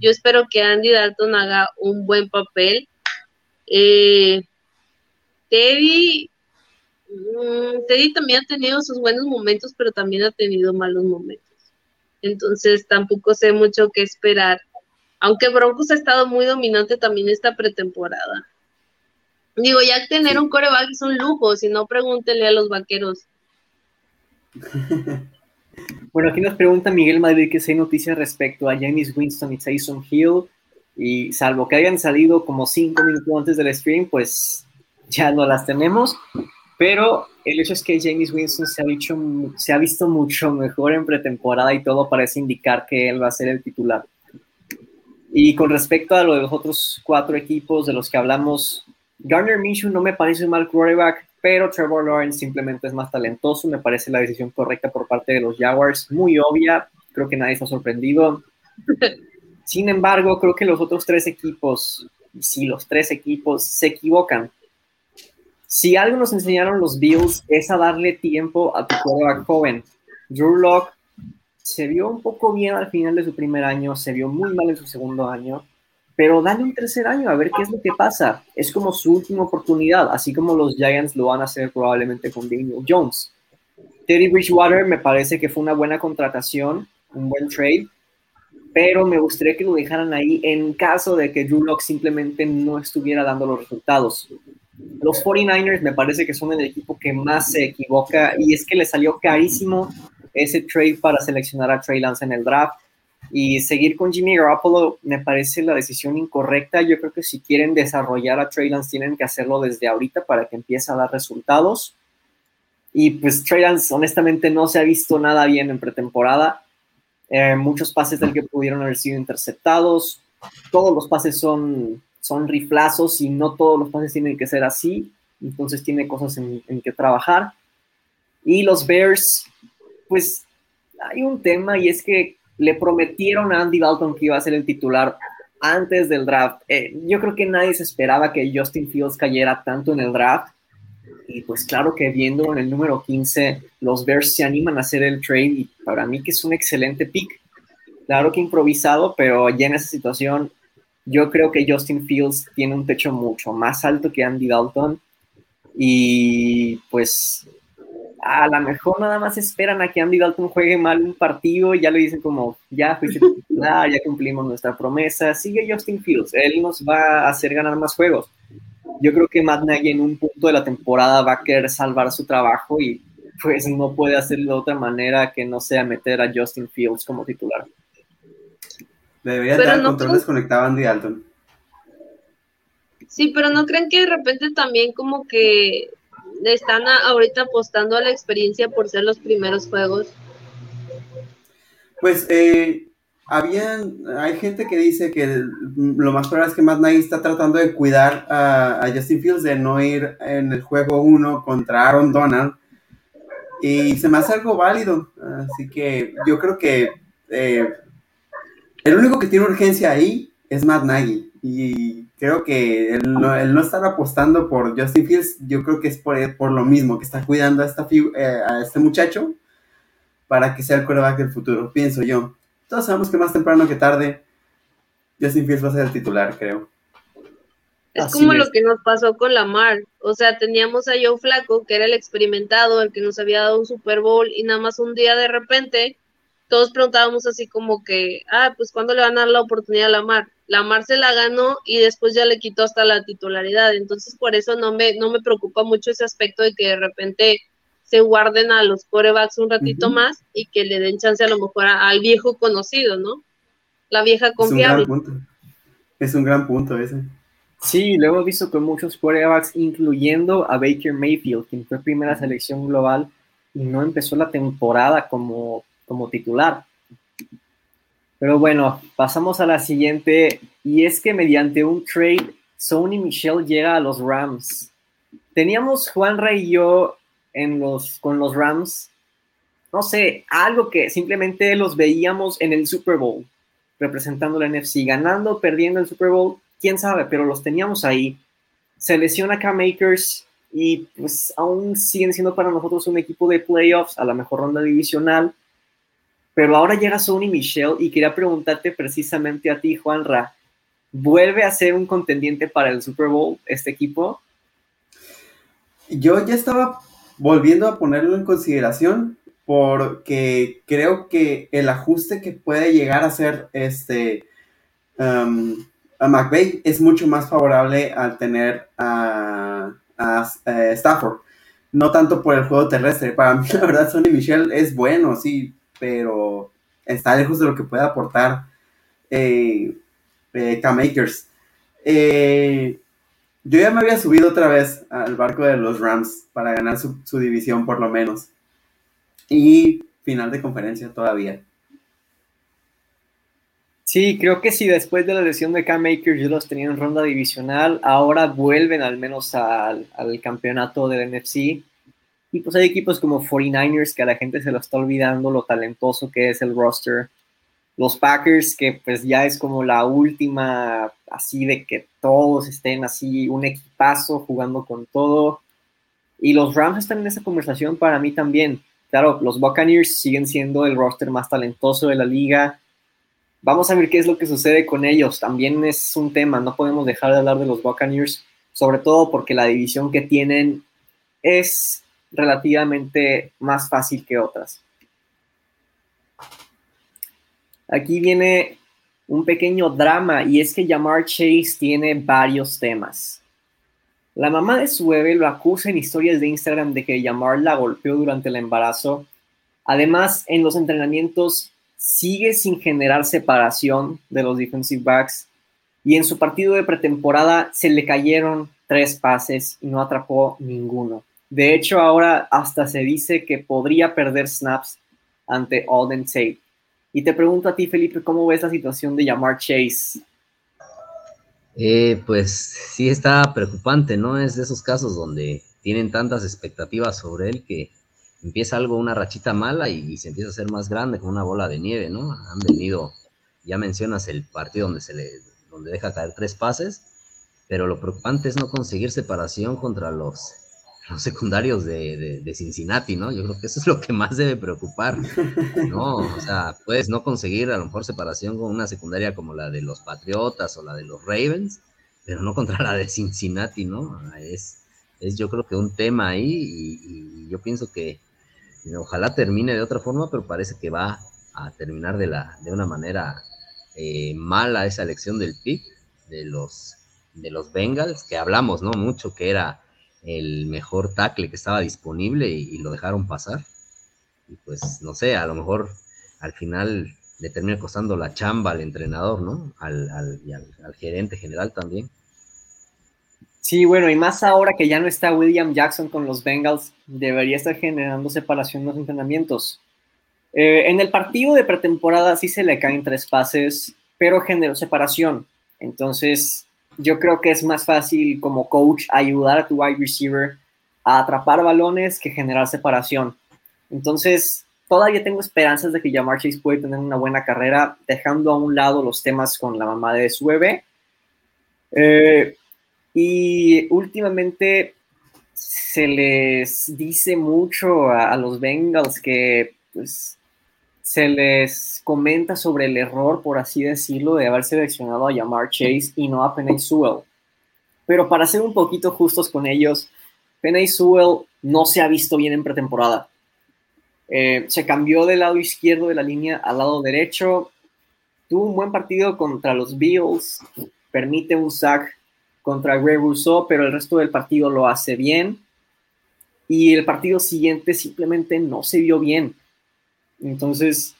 yo espero que Andy Dalton haga un buen papel. Eh, Teddy, Mm, Teddy también ha tenido sus buenos momentos, pero también ha tenido malos momentos. Entonces tampoco sé mucho qué esperar. Aunque Broncos ha estado muy dominante también esta pretemporada. Digo, ya tener un coreback es un lujo, si no pregúntenle a los vaqueros. bueno, aquí nos pregunta Miguel Madrid que si hay noticias respecto a James Winston y Tyson Hill. Y salvo que hayan salido como cinco minutos antes del stream, pues ya no las tenemos pero el hecho es que James Winston se ha, dicho, se ha visto mucho mejor en pretemporada y todo parece indicar que él va a ser el titular. Y con respecto a lo de los otros cuatro equipos de los que hablamos, Garner Minshew no me parece un mal quarterback, pero Trevor Lawrence simplemente es más talentoso. Me parece la decisión correcta por parte de los Jaguars, muy obvia. Creo que nadie está sorprendido. Sin embargo, creo que los otros tres equipos, sí, los tres equipos se equivocan. Si algo nos enseñaron los Bills es a darle tiempo a tu quarterback joven. Drew Locke se vio un poco bien al final de su primer año, se vio muy mal en su segundo año, pero dale un tercer año a ver qué es lo que pasa. Es como su última oportunidad, así como los Giants lo van a hacer probablemente con Daniel Jones. Teddy Bridgewater me parece que fue una buena contratación, un buen trade, pero me gustaría que lo dejaran ahí en caso de que Drew Locke simplemente no estuviera dando los resultados. Los 49ers me parece que son el equipo que más se equivoca y es que le salió carísimo ese trade para seleccionar a Trey Lance en el draft y seguir con Jimmy Garoppolo me parece la decisión incorrecta. Yo creo que si quieren desarrollar a Trey Lance tienen que hacerlo desde ahorita para que empiece a dar resultados. Y pues Trey Lance honestamente no se ha visto nada bien en pretemporada. Eh, muchos pases del que pudieron haber sido interceptados. Todos los pases son son riflazos y no todos los pases tienen que ser así, entonces tiene cosas en, que trabajar. Y los Bears, pues hay un tema y es que le prometieron a Andy Dalton que iba a ser el titular antes del draft. Eh, yo creo que nadie se esperaba que Justin Fields cayera tanto en el draft. Y pues claro que viendo en el número 15, los Bears se animan a hacer el trade y para mí que es un excelente pick. Claro que improvisado, pero ya en esa situación yo creo que Justin Fields tiene un techo mucho más alto que Andy Dalton y pues a lo mejor nada más esperan a que Andy Dalton juegue mal un partido y ya le dicen como, ya fuiste titular, ya cumplimos nuestra promesa, sigue Justin Fields, él nos va a hacer ganar más juegos. Yo creo que Matt Nagy en un punto de la temporada va a querer salvar su trabajo y pues no puede hacerlo de otra manera que no sea meter a Justin Fields como titular. Debería dar no control desconectado Andy Dalton. Sí, pero no creen que de repente también como que están ahorita apostando a la experiencia por ser los primeros juegos. Pues eh, habían, hay gente que dice que lo más probable es que Matt Nagy está tratando de cuidar a, Justin Fields de no ir en el juego 1 contra Aaron Donald. Y se me hace algo válido. Así que yo creo que eh, el único que tiene urgencia ahí es Matt Nagy. Y creo que el no, estar apostando por Justin Fields, yo creo que es por, por lo mismo, que está cuidando a, esta, eh, a este muchacho para que sea el quarterback del futuro, pienso yo. Todos sabemos que más temprano que tarde, Justin Fields va a ser el titular, creo. Es como lo que nos pasó con Lamar. O sea, teníamos a Joe Flaco, que era el experimentado, el que nos había dado un Super Bowl, y nada más un día de repente, todos preguntábamos así como que, ah, pues ¿cuándo le van a dar la oportunidad a Lamar? Lamar se la ganó y después ya le quitó hasta la titularidad. Entonces, por eso no me, no me preocupa mucho ese aspecto de que de repente se guarden a los corebacks un ratito más y que le den chance a lo mejor al viejo conocido, ¿no? La vieja confiable. Es un gran punto, es un gran punto ese. Sí, lo hemos visto con muchos quarterbacks, incluyendo a Baker Mayfield, quien fue primera selección global y no empezó la temporada como, como titular. Pero bueno, pasamos a la siguiente, y es que mediante un trade, Sony Michelle llega a los Rams. Teníamos Juan Rey y yo en los, con los Rams, no sé, algo que simplemente los veíamos en el Super Bowl, representando la NFC, ganando, perdiendo el Super Bowl, quién sabe, pero los teníamos ahí. Se lesiona Cam Makers y pues aún siguen siendo para nosotros un equipo de playoffs, a la mejor ronda divisional. Pero ahora llega Sony Michelle y quería preguntarte precisamente a ti, Juanra, ¿vuelve a ser un contendiente para el Super Bowl este equipo? Yo ya estaba volviendo a ponerlo en consideración porque creo que el ajuste que puede llegar a ser este um, a McVeigh es mucho más favorable al tener a, Stafford. No tanto por el juego terrestre. Para mí, la verdad, Sonny Michel es bueno, sí, pero está lejos de lo que puede aportar eh, eh K-Makers. Eh, yo ya me había subido otra vez al barco de los Rams para ganar su, división por lo menos. Y final de conferencia todavía. Sí, creo que sí, después de la lesión de Cam Makers yo los tenía en ronda divisional, ahora vuelven al menos al, al campeonato del NFC. Y pues hay equipos como 49ers que a la gente se lo está olvidando lo talentoso que es el roster los Packers, que pues ya es como la última, así de que todos estén así, un equipazo jugando con todo. Y los Rams están en esa conversación para mí también. Claro, los Buccaneers siguen siendo el roster más talentoso de la liga. Vamos a ver qué es lo que sucede con ellos. También es un tema, no podemos dejar de hablar de los Buccaneers, sobre todo porque la división que tienen es relativamente más fácil que otras. Aquí viene un pequeño drama y es que Jamar Chase tiene varios temas. La mamá de su bebé lo acusa en historias de Instagram de que Jamar la golpeó durante el embarazo. Además, en los entrenamientos sigue sin generar separación de los defensive backs y en su partido de pretemporada se le cayeron tres pases y no atrapó ninguno. De hecho, ahora hasta se dice que podría perder snaps ante Alden Tate. Y te pregunto a ti, Felipe, ¿cómo ves la situación de llamar Chase? Eh, pues sí está preocupante, ¿no? Es de esos casos donde tienen tantas expectativas sobre él que empieza algo, una rachita mala y, se empieza a hacer más grande como una bola de nieve, ¿no? Han venido, ya mencionas el partido donde se le, donde deja caer tres pases, pero lo preocupante es no conseguir separación contra los los secundarios de, Cincinnati, ¿no? Yo creo que eso es lo que más debe preocupar, ¿no? O sea, puedes no conseguir a lo mejor separación con una secundaria como la de los Patriotas o la de los Ravens, pero no contra la de Cincinnati, ¿no? Es, es yo creo que un tema ahí y, yo pienso que ojalá termine de otra forma, pero parece que va a terminar de, la, de una manera eh, mala esa elección del pick de los, de los Bengals, que hablamos, ¿no? Mucho que era el mejor tackle que estaba disponible y, lo dejaron pasar. Y pues no sé, a lo mejor al final le termina costando la chamba al entrenador, ¿no? Al, y al, gerente general también. Sí, bueno, y más ahora que ya no está William Jackson con los Bengals, debería estar generando separación en los entrenamientos. Eh, en el partido de pretemporada sí se le caen tres pases, pero generó separación. Entonces, yo creo que es más fácil como coach ayudar a tu wide receiver a atrapar balones que generar separación. Entonces, todavía tengo esperanzas de que Jamar Chase puede tener una buena carrera, dejando a un lado los temas con la mamá de su bebé. Eh, y últimamente se les dice mucho a, los Bengals que pues, se les comenta sobre el error, por así decirlo, de haber seleccionado a Yamar Chase y no a Penny Sewell. Pero para ser un poquito justos con ellos, Penny Sewell no se ha visto bien en pretemporada. Eh, se cambió del lado izquierdo de la línea al lado derecho. Tuvo un buen partido contra los Bills. Permite un sack contra Greg Rousseau, pero el resto del partido lo hace bien. Y el partido siguiente simplemente no se vio bien. Entonces,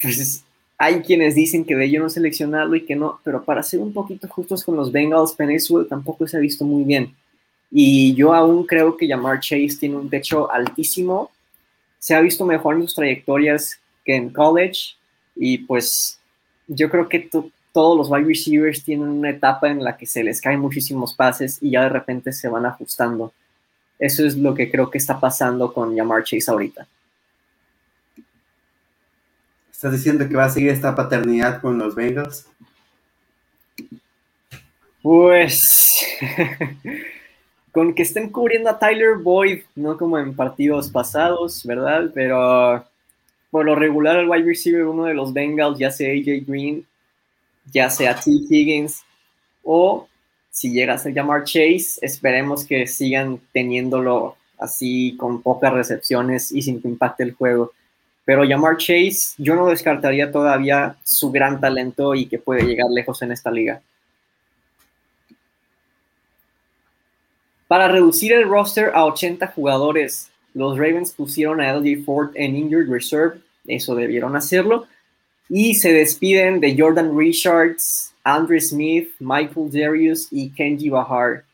pues hay quienes dicen que de ello no seleccionarlo y que no, pero para ser un poquito justos con los Bengals, Peninsuel tampoco se ha visto muy bien. Y yo aún creo que Jamar Chase tiene un techo altísimo. Se ha visto mejor en sus trayectorias que en college. Y pues yo creo que todos los wide receivers tienen una etapa en la que se les caen muchísimos pases y ya de repente se van ajustando. Eso es lo que creo que está pasando con Jamar Chase ahorita. ¿Estás diciendo que va a seguir esta paternidad con los Bengals? Pues con que estén cubriendo a Tyler Boyd, no como en partidos pasados, ¿verdad? Pero por lo regular el wide receiver uno de los Bengals, ya sea AJ Green, ya sea T. Higgins, o si llega a ser llamar Chase, esperemos que sigan teniéndolo así con pocas recepciones y sin que impacte el juego. Pero Jamar Chase, yo no descartaría todavía su gran talento y que puede llegar lejos en esta liga. Para reducir el roster a 80 jugadores, los Ravens pusieron a LJ Ford en Injured Reserve, eso debieron hacerlo, y se despiden de Jordan Richards, Andrew Smith, Michael Darius y Kenji Bahar.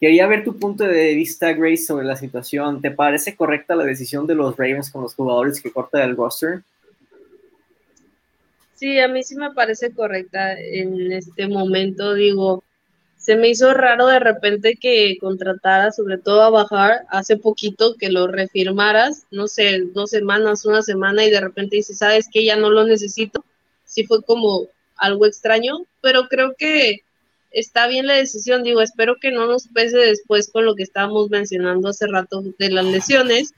Quería ver tu punto de vista, Grace, sobre la situación. ¿Te parece correcta la decisión de los Ravens con los jugadores que corta del roster? Sí, a mí sí me parece correcta en este momento. Digo, se me hizo raro de repente que contratara, sobre todo a Bajar, hace poquito que lo refirmaras, no sé, dos semanas, una semana, y de repente dices, ¿sabes que Ya no lo necesito. Sí fue como algo extraño, pero creo que está bien la decisión, digo, espero que no nos pese después con lo que estábamos mencionando hace rato de las lesiones,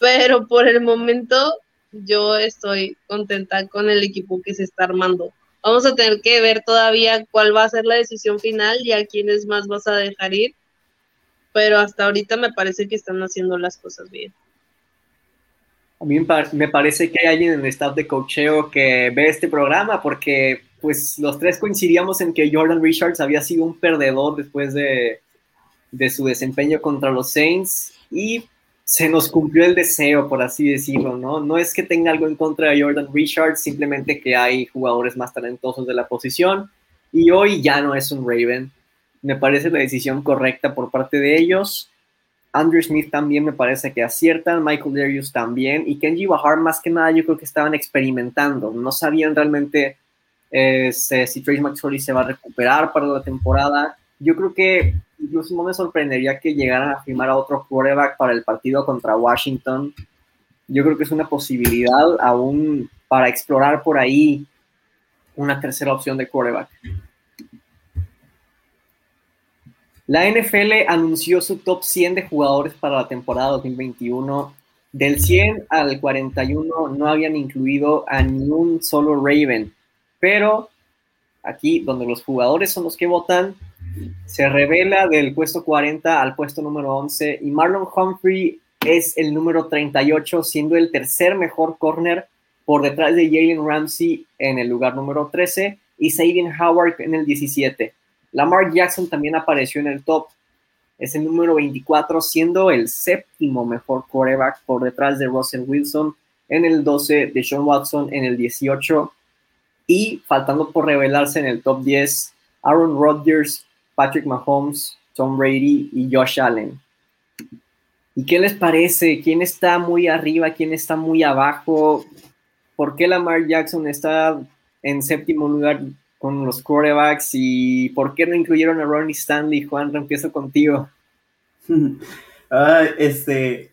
pero por el momento yo estoy contenta con el equipo que se está armando. Vamos a tener que ver todavía cuál va a ser la decisión final y a quiénes más vas a dejar ir, pero hasta ahorita me parece que están haciendo las cosas bien. A mí me parece que hay alguien en el staff de cocheo que ve este programa porque pues los tres coincidíamos en que Jordan Richards había sido un perdedor después de, su desempeño contra los Saints y se nos cumplió el deseo, por así decirlo, ¿no? No es que tenga algo en contra de Jordan Richards, simplemente que hay jugadores más talentosos de la posición y hoy ya no es un Raven. Me parece la decisión correcta por parte de ellos. Andrew Smith también me parece que aciertan, Michael Darius también, y Kenji Bahar más que nada yo creo que estaban experimentando, no sabían realmente eh, si Trace McSorley se va a recuperar para la temporada. Yo creo que incluso no me sorprendería que llegaran a firmar a otro quarterback para el partido contra Washington. Yo creo que es una posibilidad aún para explorar por ahí una tercera opción de quarterback. La NFL anunció su top 100 de jugadores para la temporada 2021. Del 100 al 41 no habían incluido a ni un solo Raven. Pero aquí, donde los jugadores son los que votan, se revela del puesto 40 al puesto número 11 y Marlon Humphrey es el número 38, siendo el tercer mejor corner por detrás de Jalen Ramsey en el lugar número 13 y Sabian Howard en el 17. Lamar Jackson también apareció en el top. es el número 24, siendo el séptimo mejor quarterback por detrás de Russell Wilson, en el 12 de Sean Watson, en el 18 y faltando por revelarse en el top 10 Aaron Rodgers, Patrick Mahomes, Tom Brady y Josh Allen. ¿Y qué les parece? ¿Quién está muy arriba? ¿Quién está muy abajo? ¿Por qué Lamar Jackson está en séptimo lugar con los quarterbacks? ¿Y por qué no incluyeron a Ronnie Stanley? Juan, empiezo contigo. este,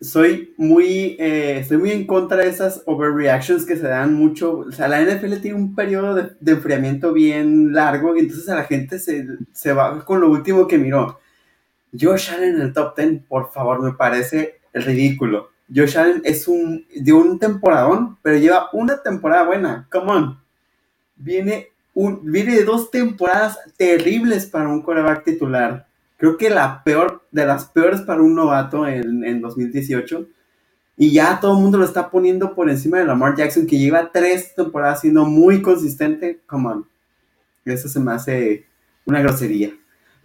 soy muy, eh, estoy muy en contra de esas overreactions que se dan mucho. O sea, la NFL tiene un periodo de, enfriamiento bien largo y entonces a la gente se, se va con lo último que miró. Josh Allen en el top 10, por favor, me parece ridículo. Josh Allen es un de un temporadón, pero lleva una temporada buena. Come on. Viene, un, viene de dos temporadas terribles para un coreback titular. Creo que la peor, de las peores para un novato en, en 2018. Y ya todo el mundo lo está poniendo por encima de Lamar Jackson, que lleva tres temporadas siendo muy consistente. Come. Eso se me hace una grosería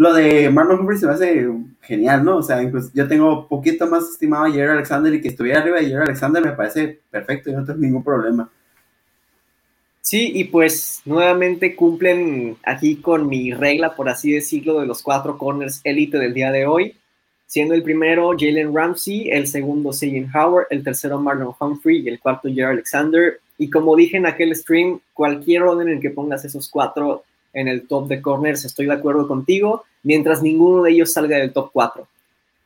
lo de Marlon Humphrey se me hace genial, ¿no? O sea, incluso yo tengo poquito más estimado a Jerry Alexander y que estuviera arriba de Jerry Alexander me parece perfecto y no tengo ningún problema. Sí, y pues nuevamente cumplen aquí con mi regla, por así decirlo, de los cuatro corners élite del día de hoy, siendo el primero Jalen Ramsey, el segundo Sagan Howard, el tercero Marlon Humphrey y el cuarto Jerry Alexander. Y como dije en aquel stream, cualquier orden en que pongas esos cuatro en el top de corners, estoy de acuerdo contigo mientras ninguno de ellos salga del top 4.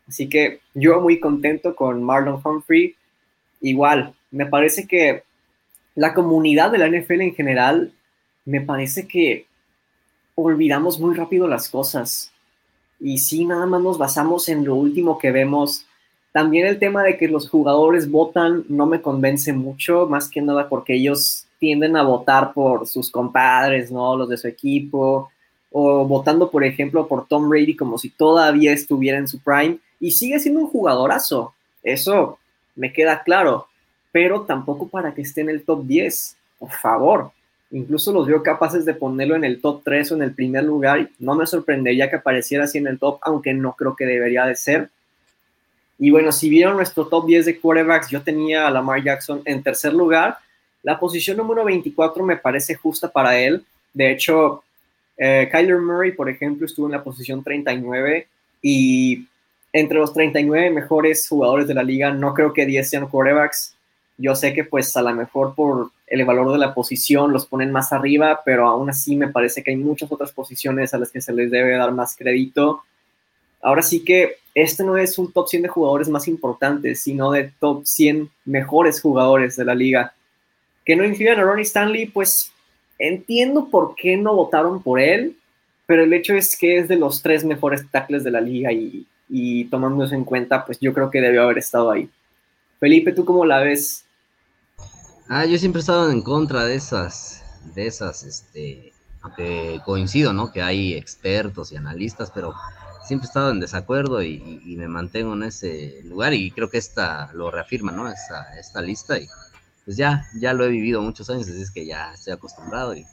Así que yo muy contento con Marlon Humphrey. Igual, me parece que la comunidad de la NFL en general, me parece que olvidamos muy rápido las cosas. Y si nada más nos basamos en lo último que vemos. También el tema de que los jugadores votan no me convence mucho, más que nada porque ellos tienden a votar por sus compadres, ¿no? Los de su equipo, o votando, por ejemplo, por Tom Brady como si todavía estuviera en su prime y sigue siendo un jugadorazo. Eso me queda claro, pero tampoco para que esté en el top 10, por favor. Incluso los veo capaces de ponerlo en el top 3 o en el primer lugar. No me sorprendería que apareciera así en el top, aunque no creo que debería de ser. Y bueno, si vieron nuestro top 10 de quarterbacks, yo tenía a Lamar Jackson en tercer lugar. La posición número 24 me parece justa para él. De hecho, eh, Kyler Murray, por ejemplo, estuvo en la posición 39 y entre los 39 mejores jugadores de la liga, no creo que 10 sean quarterbacks. Yo sé que pues a lo mejor por el valor de la posición los ponen más arriba, pero aún así me parece que hay muchas otras posiciones a las que se les debe dar más crédito. Ahora sí que este no es un top 100 de jugadores más importantes, sino de top 100 mejores jugadores de la liga. Que no incluyan a Ronnie Stanley, pues Entiendo por qué no votaron por él, pero el hecho es que es de los tres mejores tackles de la liga y, y tomando eso en cuenta, pues yo creo que debió haber estado ahí. Felipe, ¿tú cómo la ves? Ah, yo siempre he estado en contra de esas, de esas, este, aunque coincido, ¿no? Que hay expertos y analistas, pero siempre he estado en desacuerdo y, me mantengo en ese lugar y creo que esta lo reafirma, ¿no? Esta, esta lista y pues ya, ya lo he vivido muchos años, así es que ya estoy acostumbrado y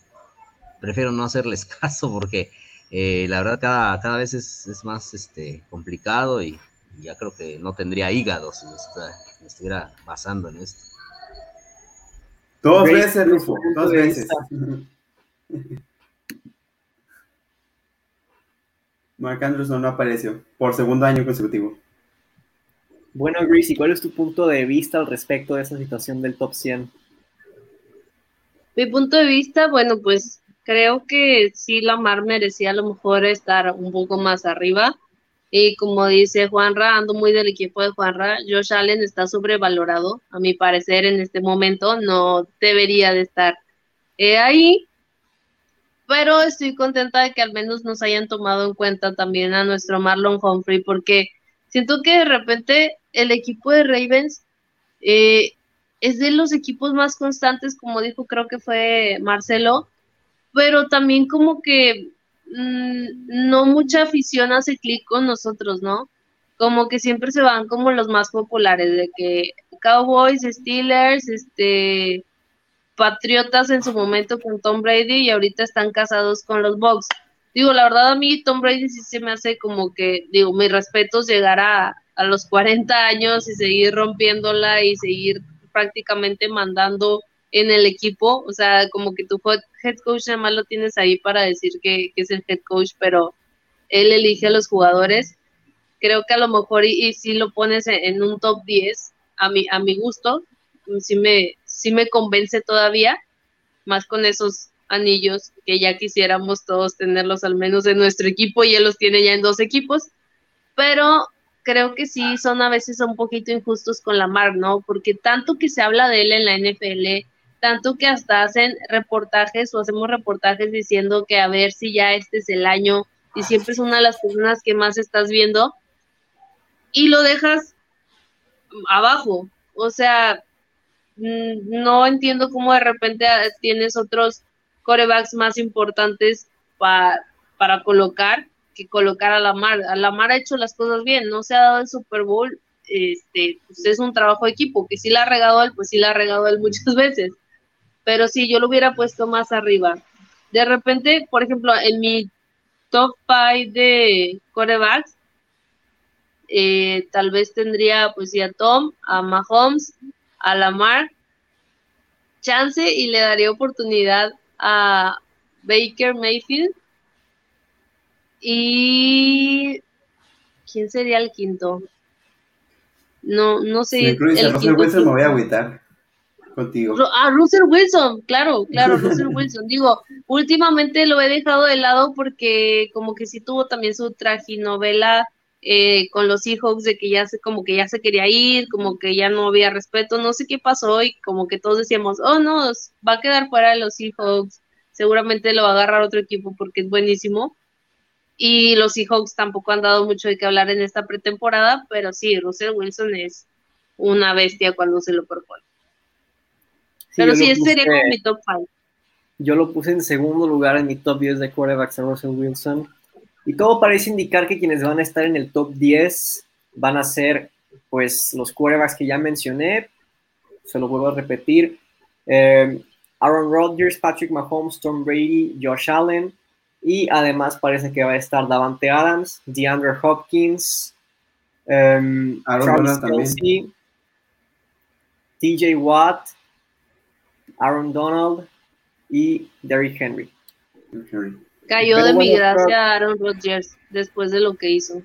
prefiero no hacerles caso porque eh, la verdad cada, cada vez es, más este, complicado y, ya creo que no tendría hígado si me, estuviera basando en esto. Dos veces, Rufo, dos veces. Mark Andrews no apareció por segundo año consecutivo. Bueno, Gracie, ¿cuál es tu punto de vista al respecto de esa situación del top 100? Mi punto de vista, bueno, pues creo que sí, Lamar merecía a lo mejor estar un poco más arriba. Y como dice Juanra, ando muy del equipo de Juanra. Josh Allen está sobrevalorado, a mi parecer, en este momento. No debería de estar eh, ahí. Pero estoy contenta de que al menos nos hayan tomado en cuenta también a nuestro Marlon Humphrey, porque siento que de repente el equipo de Ravens eh, es de los equipos más constantes, como dijo, creo que fue Marcelo, pero también como que no mucha afición hace clic con nosotros, ¿no? Como que siempre se van como los más populares, de que Cowboys, Steelers, este, Patriotas en su momento con Tom Brady y ahorita están casados con los Bucks. digo, la verdad a mí Tom Brady sí se me hace como que, digo, mis respetos llegar a, a los 40 años y seguir rompiéndola y seguir prácticamente mandando en el equipo, o sea, como que tu head coach nada más lo tienes ahí para decir que, es el head coach, pero él elige a los jugadores. Creo que a lo mejor y, si lo pones en, un top 10, a mi, a mi gusto, sí me, sí me convence todavía, más con esos anillos que ya quisiéramos todos tenerlos al menos en nuestro equipo y él los tiene ya en dos equipos, pero creo que sí son a veces un poquito injustos con la Mar, ¿no? Porque tanto que se habla de él en la NFL, tanto que hasta hacen reportajes o hacemos reportajes diciendo que a ver si ya este es el año y siempre es una de las personas que más estás viendo y lo dejas abajo. O sea, mm, no entiendo cómo de repente tienes otros corebacks más importantes para colocar que colocar a la mar. A la mar ha hecho las cosas bien, no se ha dado el Super Bowl, este, pues es un trabajo de equipo, que si la ha regado él, pues sí la ha regado él muchas veces pero sí, yo lo hubiera puesto más arriba. De repente, por ejemplo, en mi top 5 de corebacks, eh, tal vez tendría pues a Tom, a Mahomes, a Lamar, chance y le daría oportunidad a Baker Mayfield. Y ¿quién sería el quinto? No, no sé. el quinto, me voy a agüitar contigo. Ah, Russell Wilson, claro, claro, Russell Wilson. Digo, últimamente lo he dejado de lado porque como que sí tuvo también su traginovela eh, con los Seahawks de que ya se, como que ya se quería ir, como que ya no había respeto, no sé qué pasó y como que todos decíamos, oh no, va a quedar fuera de los Seahawks, seguramente lo va a agarrar otro equipo porque es buenísimo. Y los Seahawks tampoco han dado mucho de qué hablar en esta pretemporada, pero sí, Russell Wilson es una bestia cuando se lo propone. Pero sí, ese sería como mi top 5. Yo lo puse en segundo lugar en mi top 10 de quarterbacks a Russell Wilson. Y todo parece indicar que quienes van a estar en el top 10 van a ser pues los quarterbacks que ya mencioné. Se lo vuelvo a repetir. Eh, Aaron Rodgers, Patrick Mahomes, Tom Brady, Josh Allen. Y además parece que va a estar Davante Adams, DeAndre Hopkins, um, Aaron Kelsey, TJ Watt, Aaron Donald y Derrick Henry. Cayó de mi gracia Aaron Rodgers después de lo que hizo.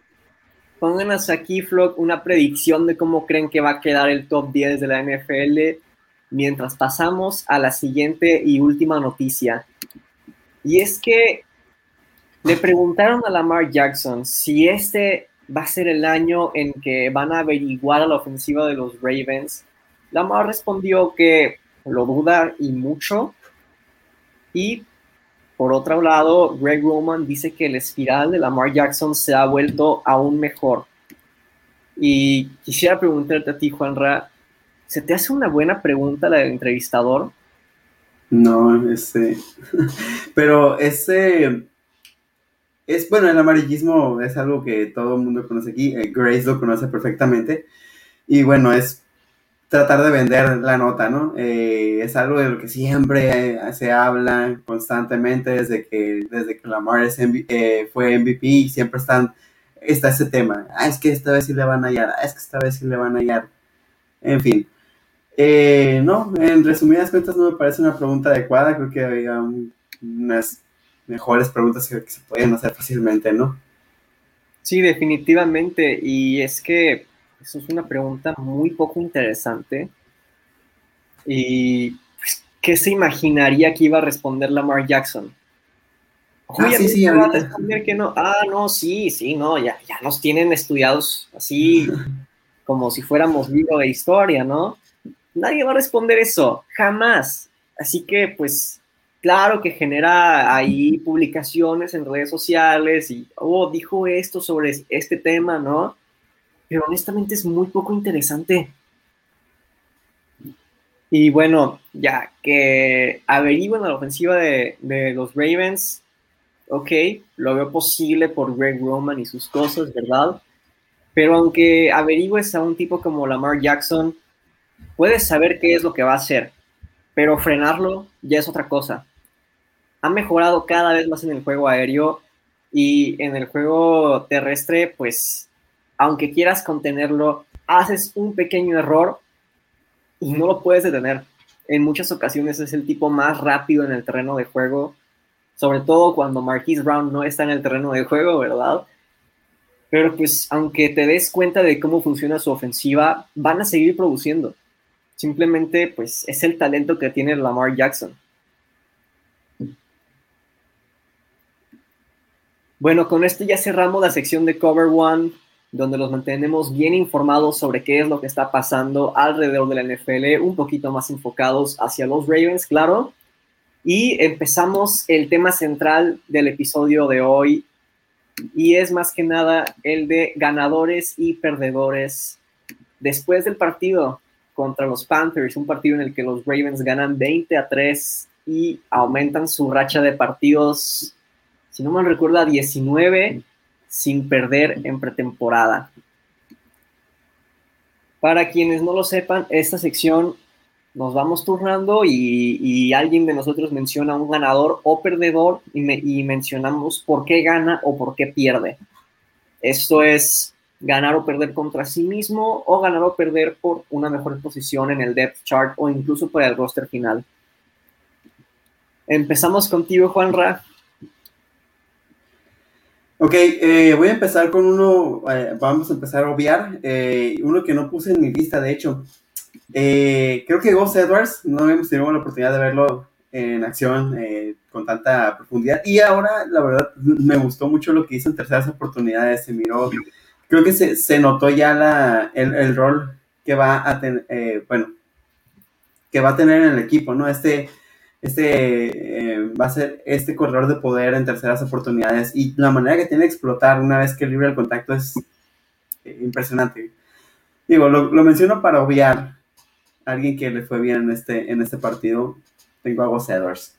Pónganos aquí, Flock, una predicción de cómo creen que va a quedar el top 10 de la NFL mientras pasamos a la siguiente y última noticia. Y es que le preguntaron a Lamar Jackson si este va a ser el año en que van a averiguar a la ofensiva de los Ravens. Lamar respondió que lo duda y mucho. Y por otro lado, Greg Roman dice que el espiral de Lamar Jackson se ha vuelto aún mejor. Y quisiera preguntarte a ti, Juanra, ¿se te hace una buena pregunta la del entrevistador? No, ese. Pero ese. Es bueno, el amarillismo es algo que todo el mundo conoce aquí. Eh, Grace lo conoce perfectamente. Y bueno, es tratar de vender la nota, ¿no? Eh, es algo de lo que siempre eh, se habla constantemente desde que, desde que Lamar es eh, fue MVP siempre están, está ese tema. Ah, es que esta vez sí le van a hallar, ah, es que esta vez sí le van a hallar. En fin. no, en resumidas cuentas no me parece una pregunta adecuada, creo que había unas mejores preguntas que se pueden hacer fácilmente, ¿no? Sí, definitivamente. Y es que eso es una pregunta muy poco interesante. Y pues, ¿qué se imaginaría que iba a responder Lamar Jackson? ah, sí, sí, va a responder que no. Ah, no, sí, sí, no, ya, ya nos tienen estudiados así como si fuéramos libro de historia, ¿no? Nadie va a responder eso, jamás. Así que, pues, claro que genera ahí publicaciones en redes sociales y, oh, dijo esto sobre este tema, ¿no? Pero honestamente es muy poco interesante. Y bueno, ya que averigüen la ofensiva de, los Ravens, ok, lo veo posible por Greg Roman y sus cosas, ¿verdad? Pero aunque averigües a un tipo como Lamar Jackson, puedes saber qué es lo que va a hacer, pero frenarlo ya es otra cosa. Ha mejorado cada vez más en el juego aéreo Y en el juego terrestre, pues, aunque quieras contenerlo, haces un pequeño error y no lo puedes detener. En muchas ocasiones es el tipo más rápido en el terreno de juego, sobre todo cuando Marquise Brown no está en el terreno de juego, ¿verdad? Pero pues aunque te des cuenta de cómo funciona su ofensiva, van a seguir produciendo. Simplemente pues es el talento que tiene Lamar Jackson. Bueno, con esto ya cerramos la sección de Cover One, donde los mantenemos bien informados sobre qué es lo que está pasando alrededor de la NFL, un poquito más enfocados hacia los Ravens, claro. Y empezamos el tema central del episodio de hoy, y es más que nada el de ganadores y perdedores. Después del partido contra los Panthers, un partido en el que los Ravens ganan 20 a 3 y aumentan su racha de partidos si no me recuerdo, 19 sin perder en pretemporada. Para quienes no lo sepan, esta sección nos vamos turnando y, alguien de nosotros menciona un ganador o perdedor y, y, mencionamos por qué gana o por qué pierde. Esto es ganar o perder contra sí mismo o ganar o perder por una mejor posición en el depth chart o incluso por el roster final. Empezamos contigo, Juanra. Ok, eh, voy a empezar con uno, eh, vamos a empezar a obviar, eh, uno que no puse en mi lista, de hecho. creo que Gus Edwards, no habíamos tenido la oportunidad de verlo en acción con tanta profundidad. Y ahora, la verdad, me gustó mucho lo que hizo en terceras oportunidades. Se miró, creo que se, se notó ya la, el, el, rol que va a tener, bueno, que va a tener en el equipo, ¿no? Este este eh, va a ser este corredor de poder en terceras oportunidades y la manera que tiene de explotar una vez que libre el contacto es eh, impresionante. Digo, lo, menciono para obviar a alguien que le fue bien en este, en este partido. Tengo a Gus Edwards.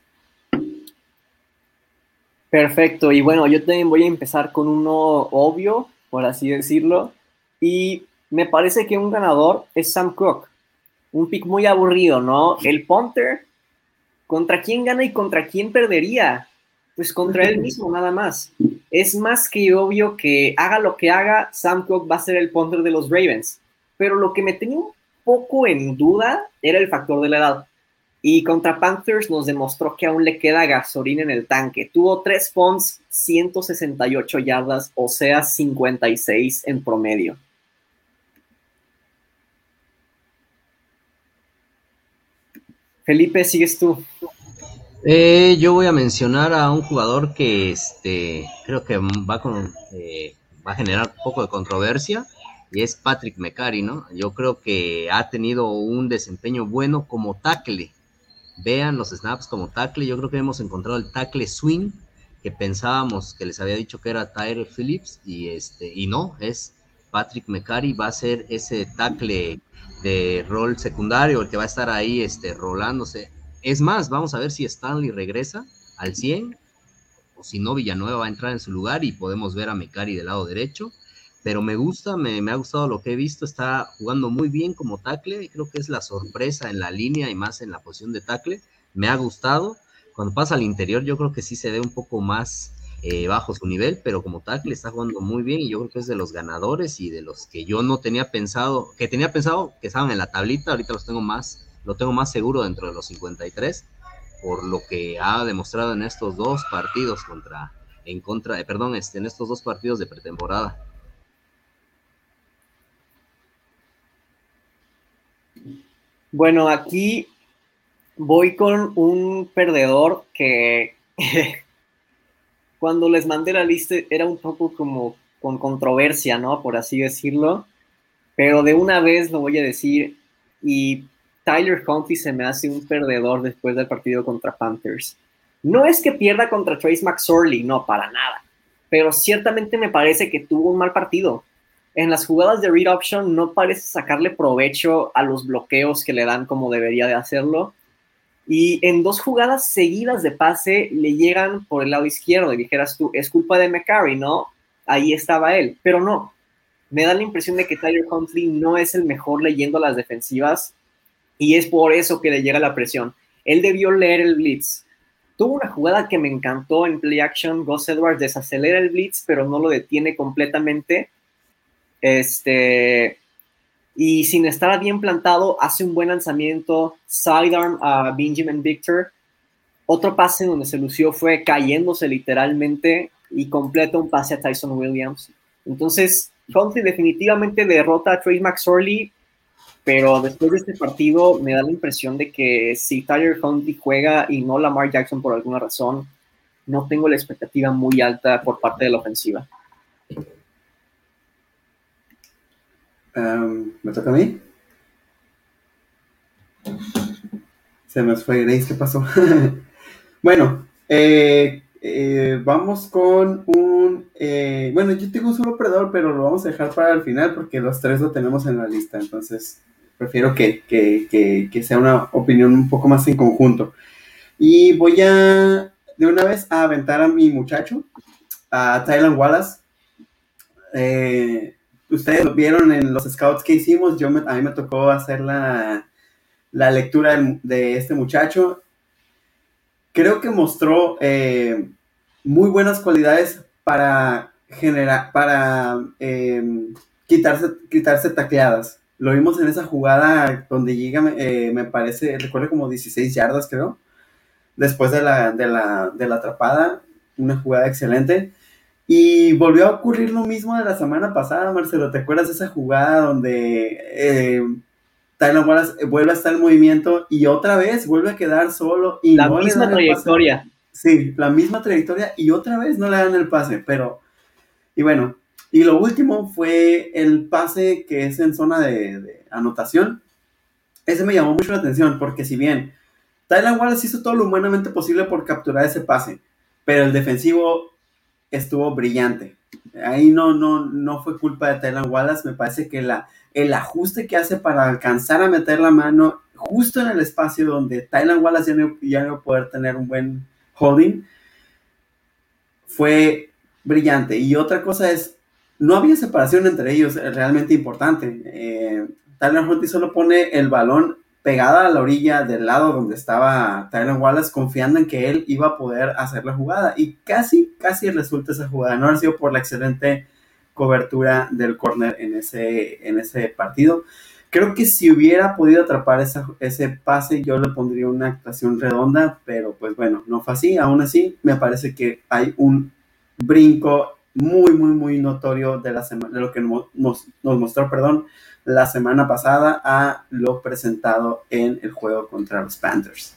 Perfecto, y bueno, yo también voy a empezar con uno obvio, por así decirlo, y me parece que un ganador es Sam Cook. Un pick muy aburrido, ¿no? El punter ¿Contra quién gana y contra quién perdería? Pues contra él mismo, nada más. Es más que obvio que haga lo que haga, Sam Cook va a ser el punter de los Ravens. Pero lo que me tenía un poco en duda era el factor de la edad. Y contra Panthers nos demostró que aún le queda gasolina en el tanque. Tuvo tres punts, 168 yardas, o sea, 56 en promedio. Felipe, sigues tú. Eh, yo voy a mencionar a un jugador que este, creo que va, con, eh, va a generar un poco de controversia y es Patrick McCarry, ¿no? Yo creo que ha tenido un desempeño bueno como tackle. Vean los snaps como tackle. Yo creo que hemos encontrado el tackle swing que pensábamos que les había dicho que era Tyre Phillips y este y no, es Patrick McCarry va a ser ese tackle de rol secundario, el que va a estar ahí este, rolándose. Es más, vamos a ver si Stanley regresa al 100 o si no, Villanueva va a entrar en su lugar y podemos ver a Mecari del lado derecho. Pero me gusta, me, me ha gustado lo que he visto, está jugando muy bien como tackle, y creo que es la sorpresa en la línea y más en la posición de tackle. Me ha gustado. Cuando pasa al interior, yo creo que sí se ve un poco más eh, bajo su nivel, pero como tackle está jugando muy bien y yo creo que es de los ganadores y de los que yo no tenía pensado, que tenía pensado que estaban en la tablita, ahorita los tengo más, lo tengo más seguro dentro de los 53 por lo que ha demostrado en estos dos partidos contra, en contra, perdón, este, en estos dos partidos de pretemporada. Bueno, aquí voy con un perdedor que cuando les mandé la lista era un poco como con controversia, ¿no? Por así decirlo. Pero de una vez lo voy a decir. Y Tyler Conti se me hace un perdedor después del partido contra Panthers. No es que pierda contra Trace McSorley, no, para nada. Pero ciertamente me parece que tuvo un mal partido. En las jugadas de read option no parece sacarle provecho a los bloqueos que le dan como debería de hacerlo. Y en dos jugadas seguidas de pase le llegan por el lado izquierdo y dijeras tú, es culpa de McCarry, ¿no? Ahí estaba él, pero no. Me da la impresión de que Tyler Huntley no es el mejor leyendo las defensivas y es por eso que le llega la presión. Él debió leer el blitz. tuvo una jugada que me encantó en play action. Gus Edwards desacelera el blitz, pero no lo detiene completamente. Este, y sin estar bien plantado, hace un buen lanzamiento, sidearm a Benjamin Victor. Otro pase donde se lució fue cayéndose literalmente y completa un pase a Tyson Williams. Entonces, Huntley definitivamente derrota a Trey McSorley, pero después de este partido me da la impresión de que si Tyler Huntley juega y no Lamar Jackson por alguna razón, no tengo la expectativa muy alta por parte de la ofensiva. ¿Me toca a mí? Se me fue Grace, ¿qué pasó? bueno, eh, eh, vamos con un... Eh, bueno, yo tengo un solo predador, pero lo vamos a dejar para el final porque los tres lo tenemos en la lista, entonces prefiero que, que sea una opinión un poco más en conjunto. Y voy a, de una vez, a aventar a mi muchacho, a Tylan Wallace. Eh, ustedes lo vieron en los scouts que hicimos, yo a mí me tocó hacer la, lectura de, este muchacho. Creo que mostró eh, muy buenas cualidades para generar, para em, quitarse, quitarse tacleadas. Lo vimos en esa jugada donde llega, eh, me parece, recuerdo como 16 yardas, creo, después de la, de la, de la atrapada. Una jugada excelente. Y volvió a ocurrir lo mismo de la semana pasada, Marcelo. ¿Te acuerdas de esa jugada donde eh, Tyler Wallace vuelve a estar en movimiento y otra vez vuelve a quedar solo? Y la misma trayectoria. Sí, la misma trayectoria y otra vez no le dan el pase, pero... Y bueno, y lo último fue el pase que es en zona de, de anotación. Ese me llamó mucho la atención porque si bien Tyler Wallace hizo todo lo humanamente posible por capturar ese pase, pero el defensivo estuvo brillante. Ahí no, no, no fue culpa de Tylan Wallace, me parece que la, el ajuste que hace para alcanzar a meter la mano justo en el espacio donde Tylan Wallace ya no, ya no poder tener un buen holding, fue brillante. Y otra cosa es, no había separación entre ellos realmente importante. Eh, Tyler solo pone el balón pegada a la orilla del lado donde estaba Tyler Wallace, confiando en que él iba a poder hacer la jugada. Y casi, casi resulta esa jugada. No ha sido por la excelente cobertura del corner en ese, en ese partido. Creo que si hubiera podido atrapar ese pase, yo le pondría una actuación redonda, pero pues bueno, no fue así. Aún así, me parece que hay un brinco muy, muy, muy notorio de, la de lo que nos, nos mostró, perdón, la semana pasada a lo presentado en el juego contra los Panthers.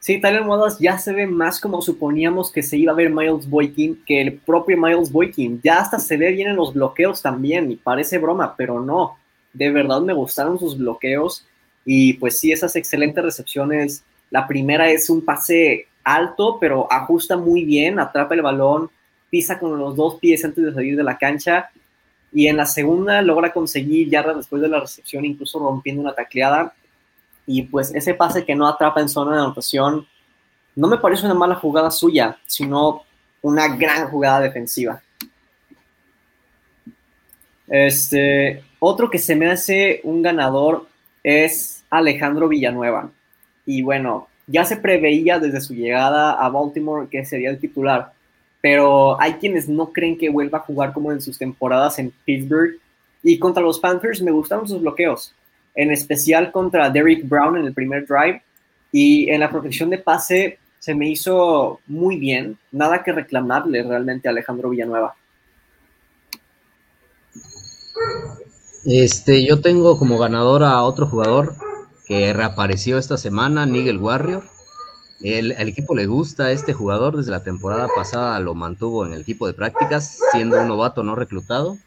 Sí, Tyler Wallace ya se ve más como suponíamos que se iba a ver Miles Boykin que el propio Miles Boykin. Ya hasta se ve bien en los bloqueos también y parece broma, pero no. De verdad me gustaron sus bloqueos y pues sí, esas excelentes recepciones. La primera es un pase alto, pero ajusta muy bien, atrapa el balón, pisa con los dos pies antes de salir de la cancha y en la segunda logra conseguir yarda después de la recepción, incluso rompiendo una tacleada. Y pues ese pase que no atrapa en zona de anotación, no me parece una mala jugada suya, sino una gran jugada defensiva. Este, otro que se me hace un ganador es Alejandro Villanueva. Y bueno, ya se preveía desde su llegada a Baltimore que sería el titular pero hay quienes no creen que vuelva a jugar como en sus temporadas en Pittsburgh. Y contra los Panthers me gustaron sus bloqueos, en especial contra Derrick Brown en el primer drive. Y en la protección de pase se me hizo muy bien. Nada que reclamarle realmente a Alejandro Villanueva. Este, yo tengo como ganador a otro jugador que reapareció esta semana, Nigel Warrior. El, equipo le gusta a este jugador, desde la temporada pasada lo mantuvo en el equipo de prácticas, siendo un novato no reclutado.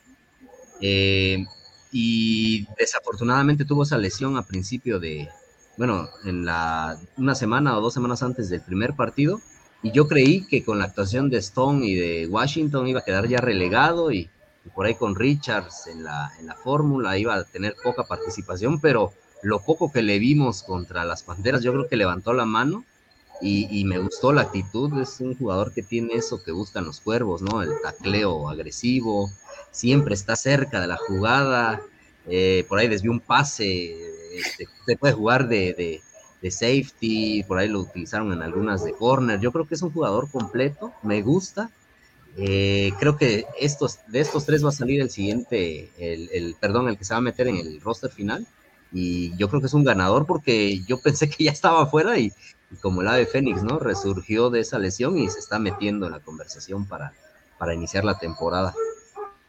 Eh, y desafortunadamente tuvo esa lesión a principio de, bueno, en la, una semana o dos semanas antes del primer partido. Y yo creí que con la actuación de Stone y de Washington iba a quedar ya relegado y, por ahí con Richards en la, en la fórmula iba a tener poca participación, pero lo poco que le vimos contra las Panteras, yo creo que levantó la mano y, me gustó la actitud, es un jugador que tiene eso que buscan los cuervos, ¿no? El tacleo agresivo, siempre está cerca de la jugada, eh, por ahí desvió un pase, este, se puede jugar de, de safety, por ahí lo utilizaron en algunas de corner. Yo creo que es un jugador completo, me gusta. Eh, creo que estos, de estos tres va a salir el siguiente, el, perdón, el que se va a meter en el roster final. Y yo creo que es un ganador porque yo pensé que ya estaba afuera y, como el ave Fénix, ¿no? Resurgió de esa lesión y se está metiendo en la conversación para, para iniciar la temporada.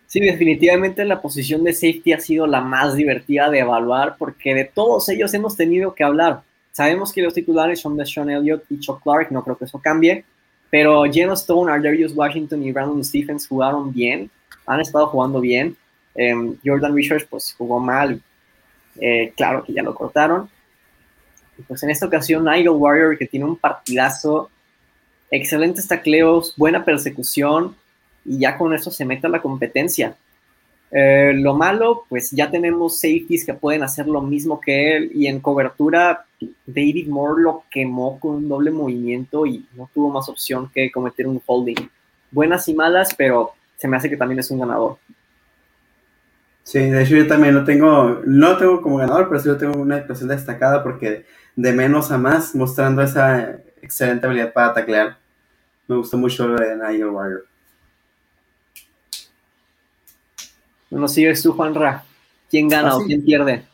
Sí, definitivamente la posición de safety ha sido la más divertida de evaluar porque de todos ellos hemos tenido que hablar. Sabemos que los titulares son de Sean Elliott y Chuck Clark, no creo que eso cambie, pero Geno Stone, Ardarius Washington y Brandon Stephens jugaron bien, han estado jugando bien. Eh, Jordan Richards pues jugó mal, eh, claro que ya lo cortaron. Pues en esta ocasión Nigel Warrior que tiene un partidazo, excelentes tacleos, buena persecución, y ya con eso se mete a la competencia. Eh, lo malo, pues ya tenemos safeties que pueden hacer lo mismo que él y en cobertura David Moore lo quemó con un doble movimiento y no tuvo más opción que cometer un holding. Buenas y malas, pero se me hace que también es un ganador. Sí, de hecho yo también lo tengo, no lo tengo como ganador, pero sí lo tengo una actuación destacada porque de menos a más, mostrando esa excelente habilidad para taclear. Me gustó mucho lo de Nigel Warrior. Bueno, sigues tú, Juanra. ¿Quién gana Ah, o sí. quién pierde?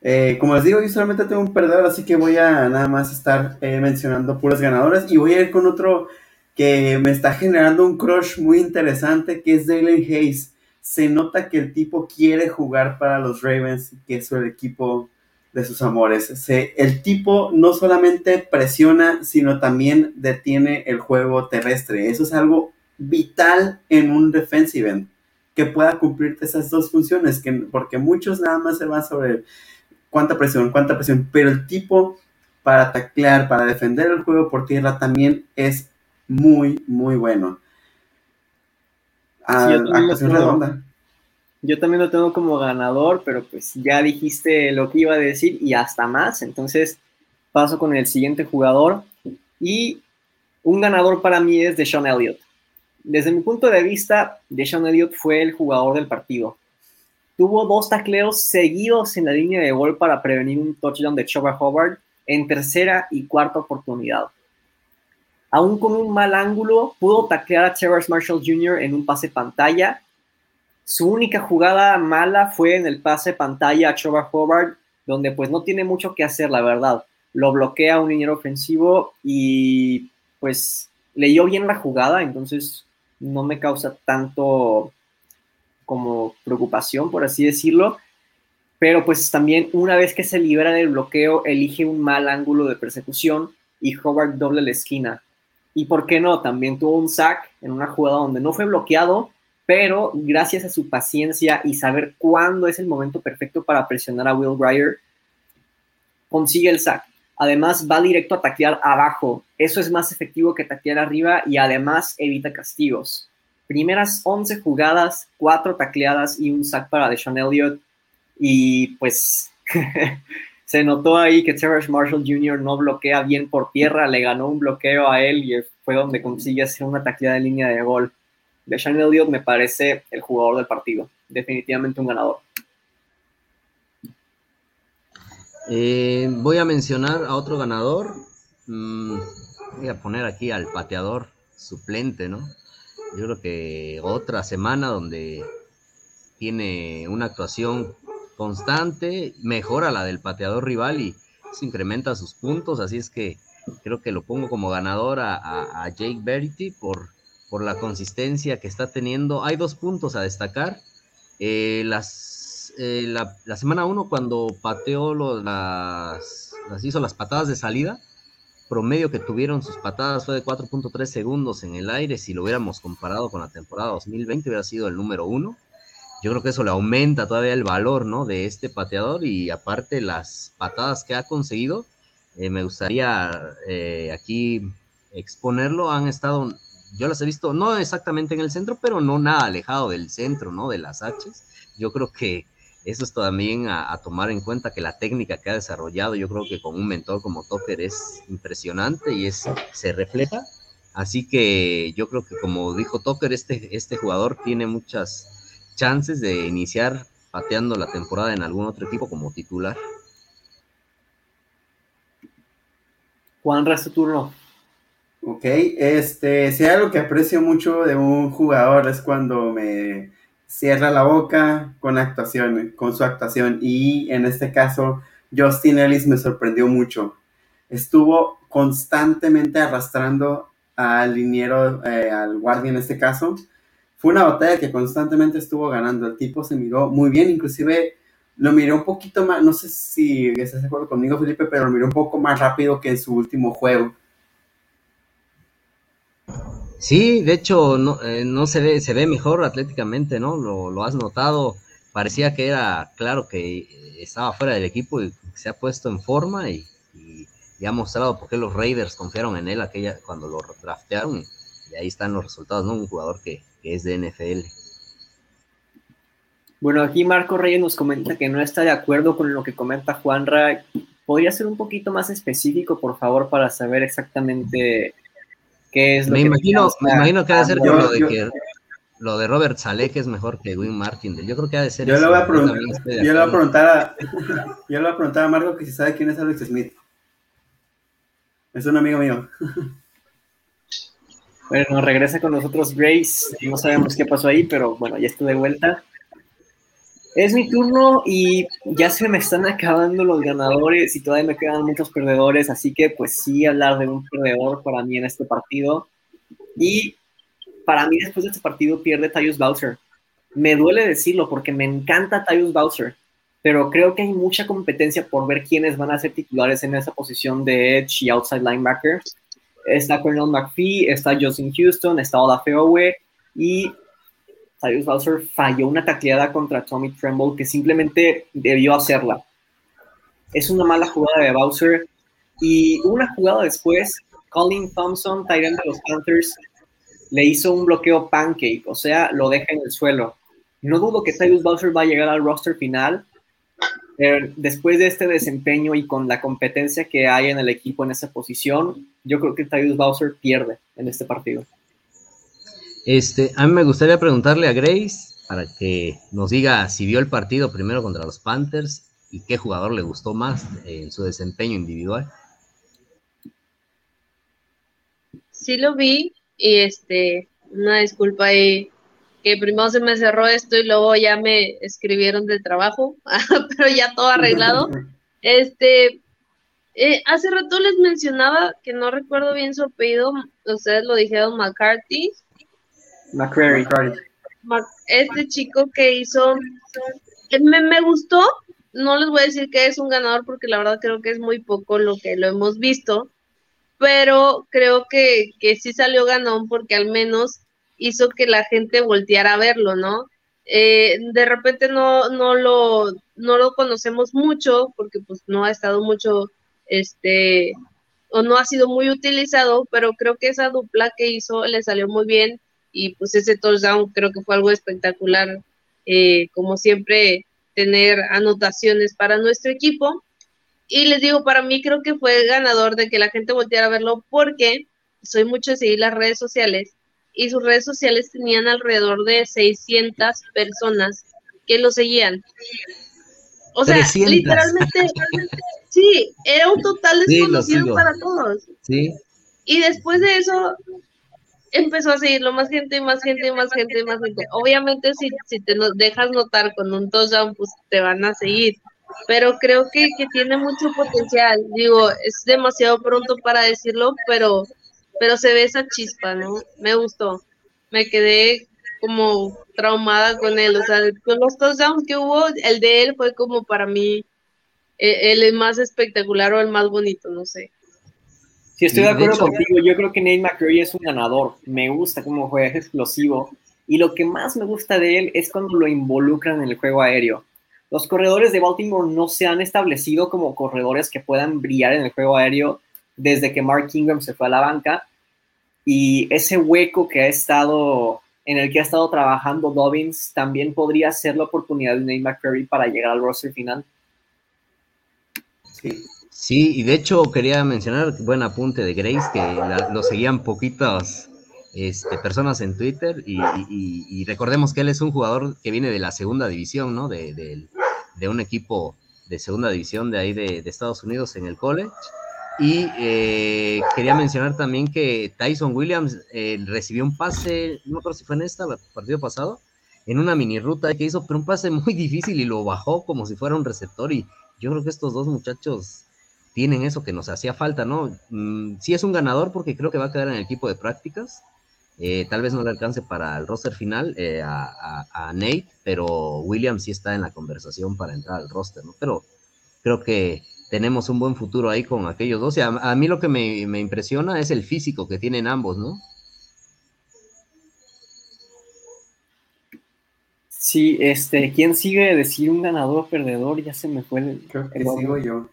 Eh, como les digo, yo solamente tengo un perdedor, así que voy a nada más estar eh, mencionando puras ganadoras y voy a ir con otro que me está generando un crush muy interesante, que es Dalen Hayes. Se nota que el tipo quiere jugar para los Ravens, que es el equipo de sus amores. Se- el tipo no solamente presiona, sino también detiene el juego terrestre. Eso es algo vital en un defensive end, que pueda cumplir esas dos funciones, que, porque muchos nada más se van sobre cuánta presión, cuánta presión, pero el tipo para taclear, para defender el juego por tierra también es muy, muy bueno. Sí, yo también lo actuación tengo. redonda. Yo también lo tengo como ganador, pero pues ya dijiste lo que iba a decir y hasta más. Entonces paso con el siguiente jugador. Y un ganador para mí es Deshaun Elliott. Desde mi punto de vista, Deshaun Elliott fue el jugador del partido. Tuvo dos tacleos seguidos en la línea de gol para prevenir un touchdown de Chuba Howard en tercera y cuarta oportunidad. Aún con un mal ángulo, pudo taclear a Terrence Marshall Jr. en un pase pantalla su única jugada mala fue en el pase pantalla a Chuba Hobart, donde pues no tiene mucho que hacer, la verdad. Lo bloquea un liniero ofensivo y pues leyó bien la jugada, entonces no me causa tanto como preocupación, por así decirlo. Pero pues también una vez que se libera del bloqueo, elige un mal ángulo de persecución y Hobart doble la esquina. Y por qué no, también tuvo un sack en una jugada donde no fue bloqueado, pero gracias a su paciencia y saber cuándo es el momento perfecto para presionar a Will Grier, consigue el sack. Además, va directo a taclear abajo. Eso es más efectivo que taclear arriba y además evita castigos. Primeras 11 jugadas, 4 tacleadas y un sack para Deshaun Elliott. Y pues se notó ahí que Terrence Marshall Jr. no bloquea bien por tierra, le ganó un bloqueo a él y fue donde consigue hacer una tacleada en línea de gol. Deshaun Elliott me parece el jugador del partido, definitivamente un ganador. Eh, voy a mencionar a otro ganador. Mm, voy a poner aquí al pateador suplente, ¿no? Yo creo que otra semana donde tiene una actuación constante, mejora la del pateador rival y se incrementa sus puntos, así es que creo que lo pongo como ganador a, a, a Jake Verity por, por la consistencia que está teniendo. Hay dos puntos a destacar. Eh, eh, la, la, semana 1 cuando pateó las, las, hizo las patadas de salida, promedio que tuvieron sus patadas fue de 4.3 segundos en el aire. Si lo hubiéramos comparado con la temporada 2020, hubiera sido el número uno. Yo creo que eso le aumenta todavía el valor ¿no? de este pateador y aparte las patadas que ha conseguido, eh, me gustaría aquí exponerlo. Han estado, yo las he visto, no exactamente en el centro, pero no nada alejado del centro, ¿no? De las H's. Yo creo que eso es también a, tomar en cuenta que la técnica que ha desarrollado, yo creo que con un mentor como Tucker es impresionante y es, se refleja. Así que yo creo que como dijo Tucker, este, este jugador tiene muchas chances de iniciar pateando la temporada en algún otro equipo como titular. Juan, tu turno. Ok, este, si hay algo que aprecio mucho de un jugador es cuando me cierra la boca con actuación, con su actuación. Y en este caso, Justin Ellis me sorprendió mucho. Estuvo constantemente arrastrando al liniero, eh, al guardia en este caso. Fue una batalla que constantemente estuvo ganando. El tipo se miró muy bien, inclusive lo miró un poquito más, no sé si estás de acuerdo conmigo, Felipe, pero lo miró un poco más rápido que en su último juego. Sí, de hecho, no, eh, no se ve, se ve mejor atléticamente, ¿no? Lo, lo, has notado. Parecía que era claro que estaba fuera del equipo y se ha puesto en forma y, y, ha mostrado por qué los Raiders confiaron en él aquella cuando lo draftearon. Y ahí están los resultados, ¿no? Un jugador que, que es de NFL. Bueno, aquí Marco Reyes nos comenta que no está de acuerdo con lo que comenta Juanra. ¿Podría ser un poquito más específico, por favor, para saber exactamente me imagino, me imagino que ha de ser lo de que lo de Robert Saleh, que es mejor que Win Martin. Yo creo que ha de ser. Yo le voy a preguntar, yo le voy a preguntar a, yo le voy a preguntar a Marco que si sabe quién es Alex Smith. Es un amigo mío. Bueno, regresa con nosotros Grace. No sabemos qué pasó ahí, pero bueno, ya estoy de vuelta. Es mi turno y ya se me están acabando los ganadores y todavía me quedan muchos perdedores, así que pues sí hablar de un perdedor para mí en este partido. Y para mí después de este partido pierde Tyus Bowser. Me duele decirlo porque me encanta Tyus Bowser, pero creo que hay mucha competencia por ver quiénes van a ser titulares en esa posición de edge y outside linebacker. Está Colonel McPhee, está Justin Houston, está Olafé Owe y Cyrus Bowser falló una tacleada contra Tommy Tremble que simplemente debió hacerla. Es una mala jugada de Bowser. Y una jugada después, Colin Thompson, Tyrant de los Panthers, le hizo un bloqueo pancake, o sea, lo deja en el suelo. No dudo que Tyrus Bowser va a llegar al roster final, pero después de este desempeño y con la competencia que hay en el equipo en esa posición, yo creo que Tyrus Bowser pierde en este partido. Este, a mí me gustaría preguntarle a Grace para que nos diga si vio el partido primero contra los Panthers y qué jugador le gustó más en su desempeño individual. Sí lo vi y este, una disculpa ahí, que primero se me cerró esto y luego ya me escribieron de trabajo, pero ya todo arreglado. Este, eh, hace rato les mencionaba que no recuerdo bien su apellido, ustedes lo dijeron McCarthy, McCrary. Este chico que hizo, me, me gustó, no les voy a decir que es un ganador porque la verdad creo que es muy poco lo que lo hemos visto, pero creo que, que sí salió ganón porque al menos hizo que la gente volteara a verlo, ¿no? Eh, de repente no, no, lo, no lo conocemos mucho porque pues no ha estado mucho, este, o no ha sido muy utilizado, pero creo que esa dupla que hizo le salió muy bien y pues ese touchdown creo que fue algo espectacular, eh, como siempre tener anotaciones para nuestro equipo. Y les digo, para mí creo que fue ganador de que la gente volteara a verlo porque soy mucho de seguir las redes sociales y sus redes sociales tenían alrededor de 600 personas que lo seguían. O sea, literalmente, sí, era un total desconocido para todos. Sí. Y después de eso, empezó a seguirlo más gente, más gente, más gente, más gente. Obviamente si, si te dejas notar con un touchdown, pues te van a seguir. Pero creo que, que tiene mucho potencial. Digo, es demasiado pronto para decirlo, pero, pero se ve esa chispa, ¿no? Me gustó. Me quedé como traumada con él. O sea, con los touchdowns que hubo, el de él fue como para mí el, eh, el más espectacular o el más bonito, no sé. Sí, estoy de acuerdo contigo. Yo creo que Nate McCurry es un ganador. Me gusta cómo juega, es explosivo. Y lo que más me gusta de él es cuando lo involucran en el juego aéreo. Los corredores de Baltimore no se han establecido como corredores que puedan brillar en el juego aéreo desde que Mark Ingram se fue a la banca. Y ese hueco que ha estado, en el que ha estado trabajando Dobbins, también podría ser la oportunidad de Nate McCurry para llegar al roster final. Sí, Sí, y de hecho quería mencionar, buen apunte de Grace, que lo seguían poquitas este, personas en Twitter y, recordemos que él es un jugador que viene de la segunda división, ¿no? De, un equipo de segunda división de ahí de, Estados Unidos en el college Y eh, quería mencionar también que Tyson Williams eh, recibió un pase, no recuerdo si fue en esta, partido pasado, en una mini ruta que hizo, pero un pase muy difícil y lo bajó como si fuera un receptor. Y yo creo que estos dos muchachos tienen eso que nos hacía falta, ¿no? Mm, sí es un ganador porque creo que va a quedar en el equipo de prácticas. Eh, tal vez no le alcance para el roster final a, a, Nate, pero Williams sí está en la conversación para entrar al roster, ¿no? Pero creo que tenemos un buen futuro ahí con aquellos dos. a, mí lo que me, impresiona es el físico que tienen ambos, ¿no? Sí, este, ¿quién sigue decir un ganador o perdedor? Ya se me fue el. Creo que sigo yo.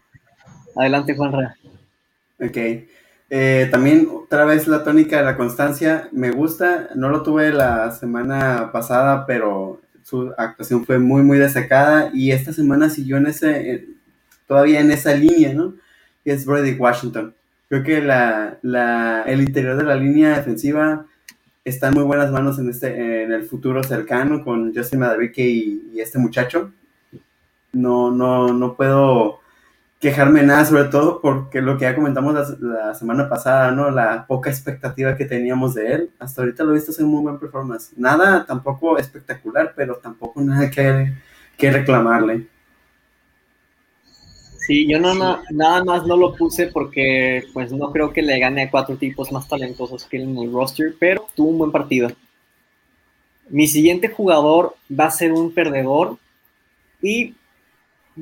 Adelante, Juanra. Ok. Eh, también otra vez la tónica de la constancia me gusta. No lo tuve la semana pasada, pero su actuación fue muy, muy desacada. Y esta semana siguió en ese, todavía en esa línea, ¿no? Que es Brady Washington. Creo que la, la, el interior de la línea defensiva está en muy buenas manos en, este, en el futuro cercano con Justin Madueke y, y, este muchacho. No, no, no puedo quejarme nada, sobre todo porque lo que ya comentamos la, semana pasada, ¿no? La poca expectativa que teníamos de él. Hasta ahorita lo he visto hacer muy buen performance. Nada tampoco espectacular, pero tampoco nada que, que reclamarle. Sí, yo no, nada más no lo puse porque pues no creo que le gane a cuatro tipos más talentosos que él en el roster, pero tuvo un buen partido. Mi siguiente jugador va a ser un perdedor y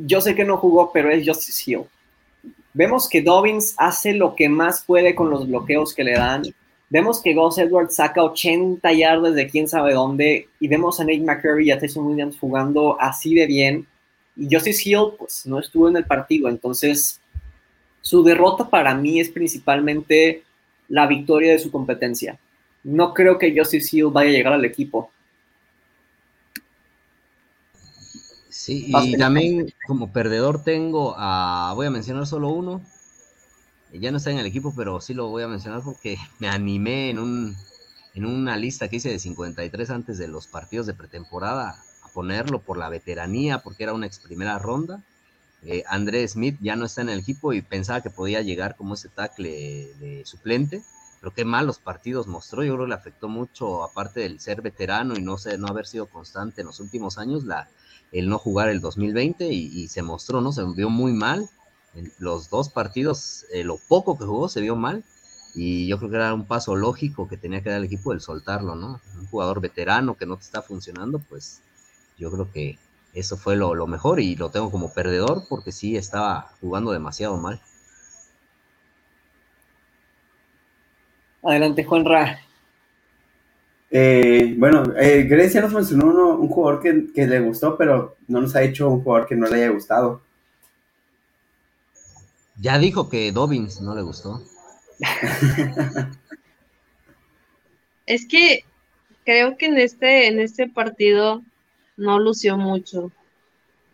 yo sé que no jugó, pero es Justice Hill. Vemos que Dobbins hace lo que más puede con los bloqueos que le dan. Vemos que Gus Edwards saca 80 yardas de quién sabe dónde. Y vemos a Nate McCurry y a Tyson Williams jugando así de bien. Y Justice Hill, pues no estuvo en el partido, entonces su derrota para mí es principalmente la victoria de su competencia. No creo que Justice Hill vaya a llegar al equipo. Sí, y también como perdedor tengo a, voy a mencionar solo uno, ya no está en el equipo, pero sí lo voy a mencionar porque me animé en, un, en una lista que hice de 53 antes de los partidos de pretemporada ponerlo por la veteranía, porque era una ex primera ronda. Eh, Andrés Smith ya no está en el equipo y pensaba que podía llegar como ese tackle de suplente, pero qué malos partidos mostró. Yo creo que le afectó mucho, aparte del ser veterano y no, sé, no haber sido constante en los últimos años, la, el no jugar el 2020 y, se mostró, ¿no? Se vio muy mal. En los dos partidos, eh, lo poco que jugó se vio mal y yo creo que era un paso lógico que tenía que dar el equipo el soltarlo, ¿no? Un jugador veterano que no te está funcionando, pues yo creo que eso fue lo, mejor y lo tengo como perdedor porque sí estaba jugando demasiado mal. Adelante, Juan Ra. Eh, bueno, eh, Grecia nos mencionó un jugador que, que, le gustó, pero no nos ha hecho un jugador que no le haya gustado. Ya dijo que Dobbins no le gustó. es que creo que en este, en este partido no lució mucho.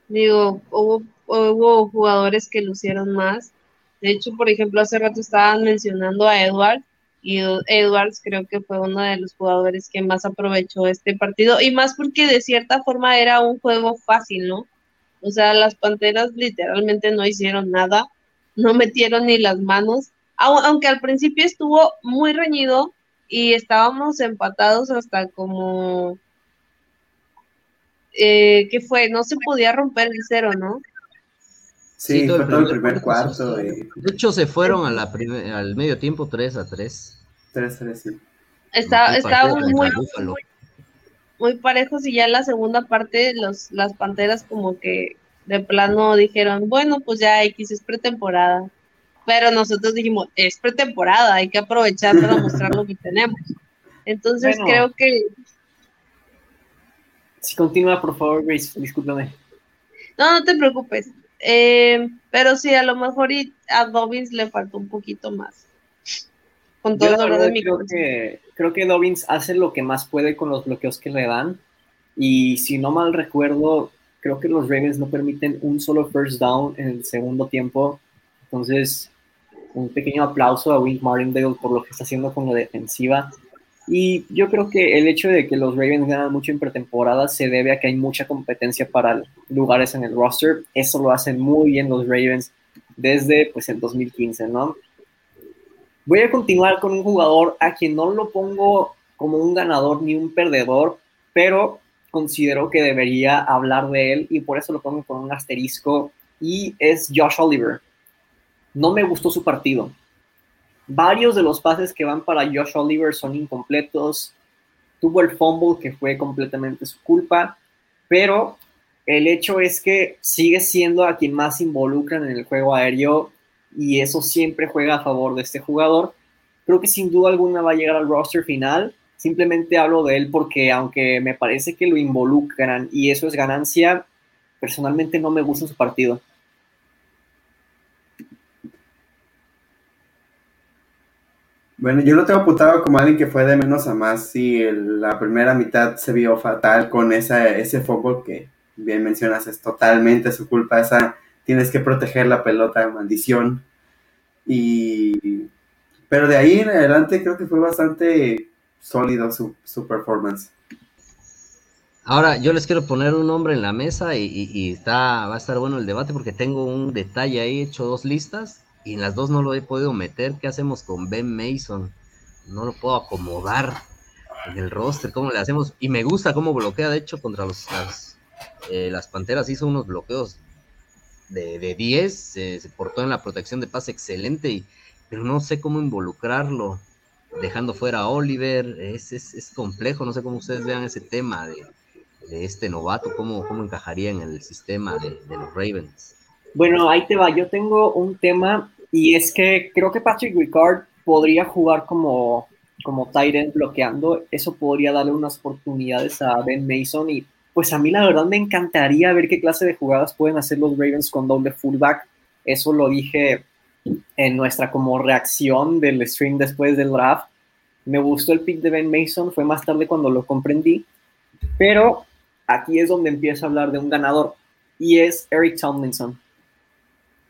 Digo, hubo, hubo jugadores que lucieron más. De hecho, por ejemplo, hace rato estaban mencionando a Edwards y Edwards creo que fue uno de los jugadores que más aprovechó este partido y más porque de cierta forma era un juego fácil, ¿no? O sea, las Panteras literalmente no hicieron nada, no metieron ni las manos, aunque al principio estuvo muy reñido y estábamos empatados hasta como eh, ¿qué fue? No se podía romper el cero, ¿no? Sí, fue todo el primer cuarto. De hecho, se fueron a la al medio tiempo 3 a 3. 3 a 3, sí. Estaba muy, muy, parejos y ya en la segunda parte los, las Panteras como que de plano dijeron, bueno, pues ya X es pretemporada. Pero nosotros dijimos, es pretemporada, hay que aprovechar para mostrar lo que tenemos. Entonces creo que si continúa, por favor, Grace, discúlpame. No, no te preocupes. Eh, pero sí, a lo mejor a Dobbins le faltó un poquito más. Con todo de mi creo que, creo que Dobbins hace lo que más puede con los bloqueos que le dan. Y si no mal recuerdo, creo que los Ravens no permiten un solo first down en el segundo tiempo. Entonces, un pequeño aplauso a Wink Martindale por lo que está haciendo con la defensiva. Y yo creo que el hecho de que los Ravens ganan mucho en pretemporada se debe a que hay mucha competencia para lugares en el roster. Eso lo hacen muy bien los Ravens. desde pues el 2015, ¿no? Voy a continuar con un jugador a quien no lo pongo como un ganador ni un perdedor, pero considero que debería hablar de él y por eso lo pongo con un asterisco y es Josh Oliver. No me gustó su partido. Varios de los pases que van para Josh Oliver son incompletos. Tuvo el fumble que fue completamente su culpa, pero el hecho es que sigue siendo a quien más involucran en el juego aéreo y eso siempre juega a favor de este jugador. Creo que sin duda alguna va a llegar al roster final. Simplemente hablo de él porque aunque me parece que lo involucran y eso es ganancia, personalmente no me gusta su partido. Bueno, yo lo tengo apuntado como alguien que fue de menos a más. y la primera mitad se vio fatal con esa, ese fútbol que bien mencionas, es totalmente su culpa. Esa tienes que proteger la pelota, maldición. Y, pero de ahí en adelante creo que fue bastante sólido su, su performance. Ahora, yo les quiero poner un nombre en la mesa y, y, está, va a estar bueno el debate porque tengo un detalle ahí, he hecho dos listas y en las dos no lo he podido meter. ¿Qué hacemos con Ben Mason? No lo puedo acomodar en el roster. ¿Cómo le hacemos? Y me gusta cómo bloquea, de hecho, contra los, las, eh, las Panteras. Hizo unos bloqueos de, 10. se portó en la protección de pase excelente, y, pero no sé cómo involucrarlo. Dejando fuera a Oliver. Es, es, complejo. No sé cómo ustedes vean ese tema de, este novato. Cómo, cómo encajaría en el sistema de los Ravens. Bueno, ahí te va. Yo tengo un tema y es que creo que Patrick Ricard podría jugar como, como tight bloqueando. Eso podría darle unas oportunidades a Ben Mason y pues a mí la verdad me encantaría ver qué clase de jugadas pueden hacer los Ravens con doble fullback. Eso lo dije en nuestra como reacción del stream después del draft. Me gustó el pick de Ben Mason, fue más tarde cuando lo comprendí, pero aquí es donde empiezo a hablar de un ganador y es Eric Tomlinson.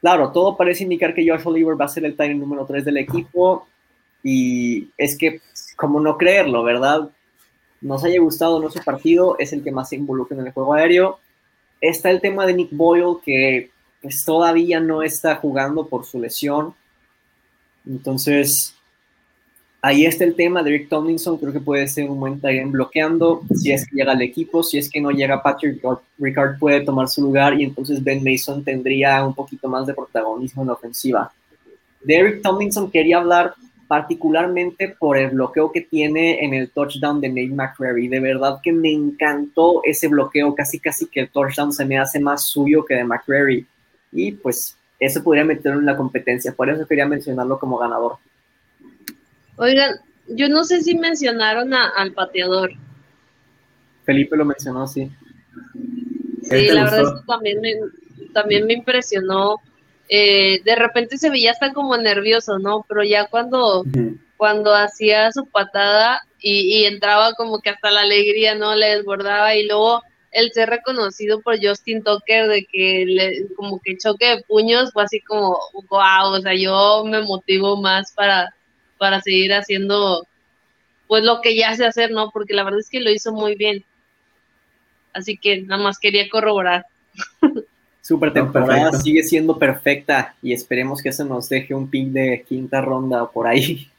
Claro, todo parece indicar que Josh Oliver va a ser el tight número 3 del equipo y es que, como no creerlo, ¿verdad? Nos haya gustado nuestro partido, es el que más se involucra en el juego aéreo. Está el tema de Nick Boyle, que pues todavía no está jugando por su lesión. Entonces, ahí está el tema de Rick Tomlinson, creo que puede ser un buen tight bloqueando, si es que llega al equipo, si es que no llega Patrick Ricard puede tomar su lugar y entonces Ben Mason tendría un poquito más de protagonismo en la ofensiva. De Eric Tomlinson quería hablar particularmente por el bloqueo que tiene en el touchdown de Nate McCreary. De verdad que me encantó ese bloqueo, casi casi que el touchdown se me hace más suyo que de McCreary. Y pues eso podría meterlo en la competencia, por eso quería mencionarlo como ganador. Oigan, yo no sé si mencionaron al pateador. Felipe lo mencionó, sí. Sí, la verdad es que también me, también me impresionó. Eh, de repente se veía hasta como nervioso, ¿no? Pero ya cuando, cuando hacía su patada y, entraba como que hasta la alegría, ¿no? Le desbordaba y luego el ser reconocido por Justin Tucker de que le, como que choque de puños fue así como, wow, o sea, yo me motivo más para, para seguir haciendo pues lo que ya sé hacer, ¿no? Porque la verdad es que lo hizo muy bien. Así que nada más quería corroborar. Super temporada sigue siendo perfecta y esperemos que se nos deje un pick de quinta ronda por ahí.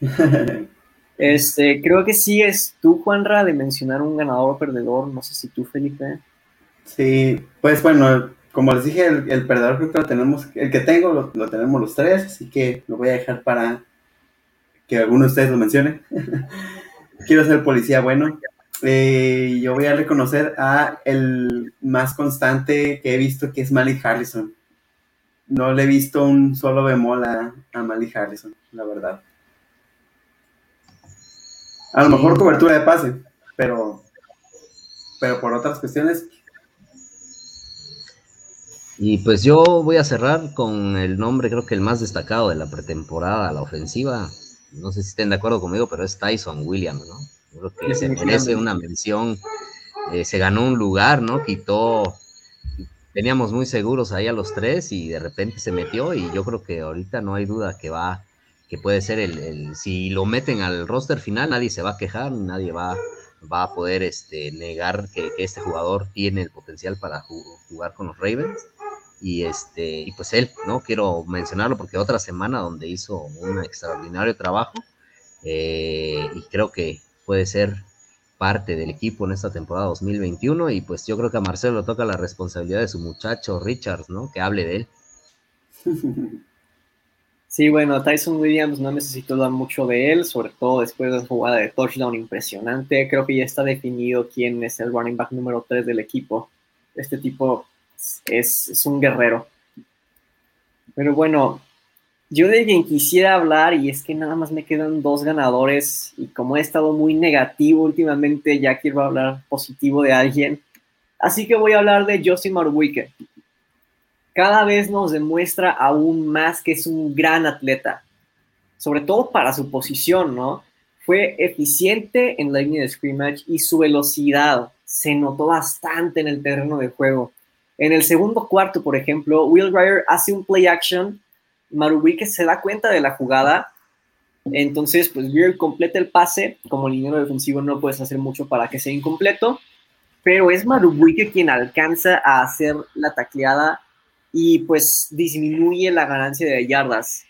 este, creo que sí es tú, Juanra, de mencionar un ganador o perdedor. No sé si tú, Felipe. Sí, pues bueno, como les dije, el, perdedor creo que lo tenemos, el que tengo lo, lo, tenemos los tres, así que lo voy a dejar para que alguno de ustedes lo mencione. Quiero ser policía bueno. Eh, yo voy a reconocer a el más constante que he visto, que es Malik Harrison. No le he visto un solo bemol a, a Malik Harrison, la verdad. A lo mejor cobertura de pase, pero, pero por otras cuestiones. Y pues yo voy a cerrar con el nombre, creo que el más destacado de la pretemporada, la ofensiva, no sé si estén de acuerdo conmigo, pero es Tyson Williams, ¿no? creo que se merece una mención, eh, se ganó un lugar, ¿no? Quitó, teníamos muy seguros ahí a los tres y de repente se metió y yo creo que ahorita no hay duda que va, que puede ser el, si lo meten al roster final, nadie se va a quejar, nadie va, va a poder este, negar que, este jugador tiene el potencial para jugar con los Ravens. Y este, y pues él, ¿no? Quiero mencionarlo porque otra semana donde hizo un extraordinario trabajo. Eh, y creo que puede ser parte del equipo en esta temporada 2021 y pues yo creo que a Marcelo toca la responsabilidad de su muchacho Richards, ¿no? Que hable de él. Sí, bueno, Tyson Williams no necesito dar mucho de él, sobre todo después de la jugada de touchdown impresionante. Creo que ya está definido quién es el running back número 3 del equipo. Este tipo es, es un guerrero. Pero bueno, yo de quien quisiera hablar, y es que nada más me quedan dos ganadores, y como he estado muy negativo últimamente, ya quiero hablar positivo de alguien. Así que voy a hablar de Justin Marwick. Cada vez nos demuestra aún más que es un gran atleta, sobre todo para su posición, ¿no? Fue eficiente en la línea de scrimmage y su velocidad se notó bastante en el terreno de juego. En el segundo cuarto, por ejemplo, Will Ryer hace un play action Marubique se da cuenta de la jugada, entonces pues Beer completa el pase, como liniero defensivo no puedes hacer mucho para que sea incompleto, pero es Marubique quien alcanza a hacer la tacleada y pues disminuye la ganancia de yardas,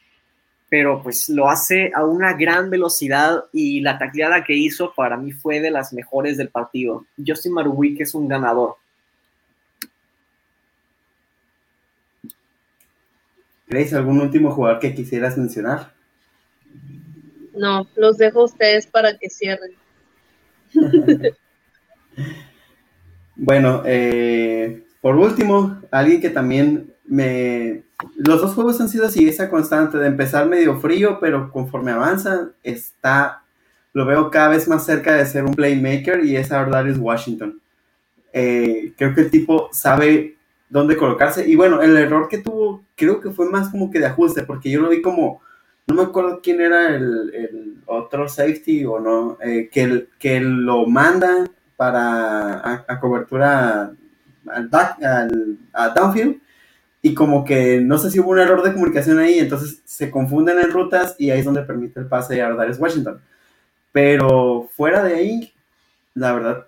pero pues lo hace a una gran velocidad y la tacleada que hizo para mí fue de las mejores del partido. Justin Marubique es un ganador. Grace, ¿algún último jugador que quisieras mencionar? No, los dejo a ustedes para que cierren. bueno, eh, por último, alguien que también me... Los dos juegos han sido así, esa constante de empezar medio frío, pero conforme avanza, está... Lo veo cada vez más cerca de ser un playmaker y es Darius Washington. Eh, creo que el tipo sabe dónde colocarse. Y bueno, el error que tuvo, creo que fue más como que de ajuste, porque yo lo vi como, no me acuerdo quién era el, otro safety o no, eh, que, que lo manda para a, cobertura al back, al, a downfield. Y como que no sé si hubo un error de comunicación ahí, entonces se confunden en rutas y ahí es donde permite el pase a Darius Washington. Pero fuera de ahí, la verdad,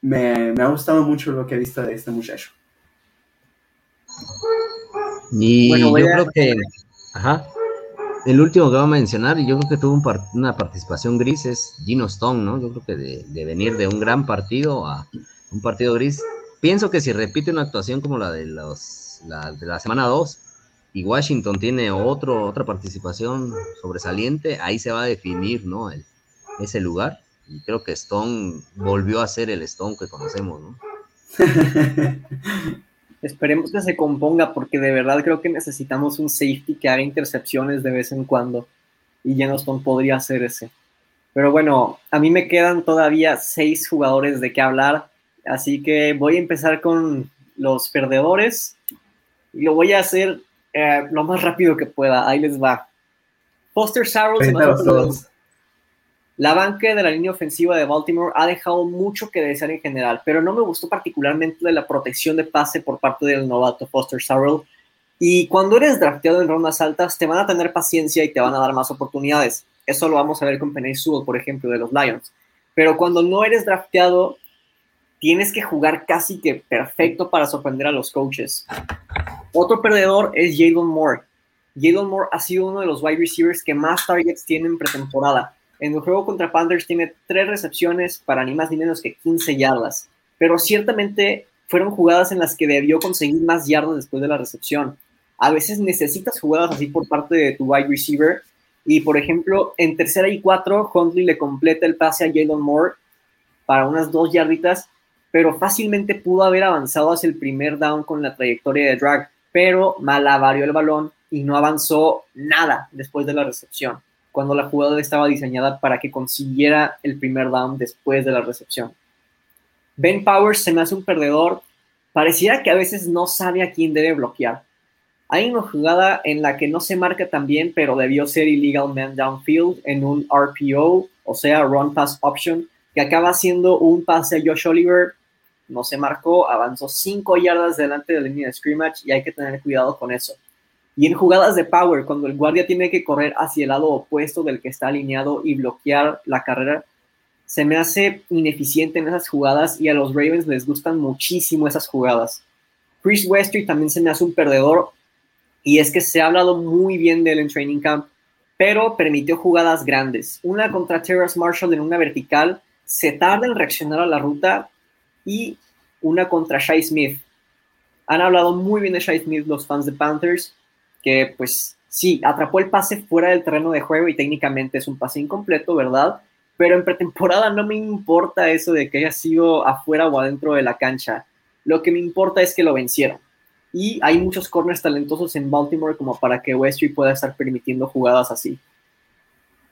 me, me ha gustado mucho lo que he visto de este muchacho. Y yo creo que, ajá, el último que vamos a mencionar, y yo creo que tuvo una participación gris, es Gino Stone, ¿no? Yo creo que de, venir de un gran partido a un partido gris, pienso que si repite una actuación como la de, los, la, de la semana 2, y Washington tiene otro, otra participación sobresaliente, ahí se va a definir, ¿no? ese lugar. Y creo que Stone volvió a ser el Stone que conocemos, ¿no? Esperemos que se componga porque de verdad creo que necesitamos un safety que haga intercepciones de vez en cuando y Jenoston podría ser ese. Pero bueno, a mí me quedan todavía seis jugadores de qué hablar, así que voy a empezar con los perdedores y lo voy a hacer eh, lo más rápido que pueda. Ahí les va. Foster Sarrell la banca de la línea ofensiva de Baltimore ha dejado mucho que desear en general, pero no me gustó particularmente la protección de pase por parte del novato Foster Sarrell. Y cuando eres drafteado en rondas altas, te van a tener paciencia y te van a dar más oportunidades. Eso lo vamos a ver con Penny Sewell, por ejemplo, de los Lions. Pero cuando no eres drafteado, tienes que jugar casi que perfecto para sorprender a los coaches. Otro perdedor es Jalen Moore. Jalen Moore ha sido uno de los wide receivers que más targets tienen pretemporada en el juego contra Panthers tiene tres recepciones para ni más ni menos que 15 yardas, pero ciertamente fueron jugadas en las que debió conseguir más yardas después de la recepción. A veces necesitas jugadas así por parte de tu wide receiver y, por ejemplo, en tercera y cuatro, Huntley le completa el pase a Jalen Moore para unas dos yarditas, pero fácilmente pudo haber avanzado hacia el primer down con la trayectoria de drag, pero malavarió el balón y no avanzó nada después de la recepción cuando la jugada estaba diseñada para que consiguiera el primer down después de la recepción. Ben Powers se me hace un perdedor. Pareciera que a veces no sabe a quién debe bloquear. Hay una jugada en la que no se marca tan bien, pero debió ser illegal man downfield en un RPO, o sea, run pass option, que acaba siendo un pase a Josh Oliver. No se marcó, avanzó 5 yardas delante de la línea de scrimmage y hay que tener cuidado con eso. Y en jugadas de power, cuando el guardia tiene que correr hacia el lado opuesto del que está alineado y bloquear la carrera, se me hace ineficiente en esas jugadas y a los Ravens les gustan muchísimo esas jugadas. Chris Westry también se me hace un perdedor y es que se ha hablado muy bien de él en Training Camp, pero permitió jugadas grandes. Una contra Terrace Marshall en una vertical, se tarda en reaccionar a la ruta y una contra Shai Smith. Han hablado muy bien de Shai Smith los fans de Panthers, que pues sí, atrapó el pase fuera del terreno de juego y técnicamente es un pase incompleto, ¿verdad? Pero en pretemporada no me importa eso de que haya sido afuera o adentro de la cancha. Lo que me importa es que lo vencieron. Y hay muchos corners talentosos en Baltimore como para que Westry pueda estar permitiendo jugadas así.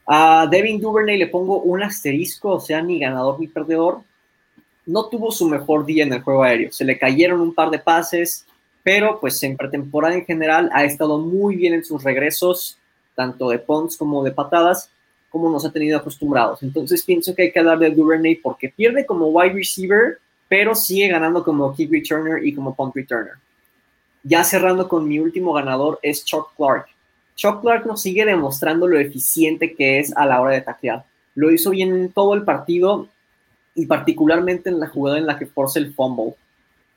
A Devin Duvernay le pongo un asterisco, o sea, ni ganador ni perdedor. No tuvo su mejor día en el juego aéreo. Se le cayeron un par de pases, pero pues en pretemporada en general ha estado muy bien en sus regresos, tanto de punts como de patadas, como nos ha tenido acostumbrados. Entonces pienso que hay que hablar de Duvernay porque pierde como wide receiver, pero sigue ganando como kick returner y como punt returner. Ya cerrando con mi último ganador es Chuck Clark. Chuck Clark nos sigue demostrando lo eficiente que es a la hora de taclear. Lo hizo bien en todo el partido y particularmente en la jugada en la que force el fumble.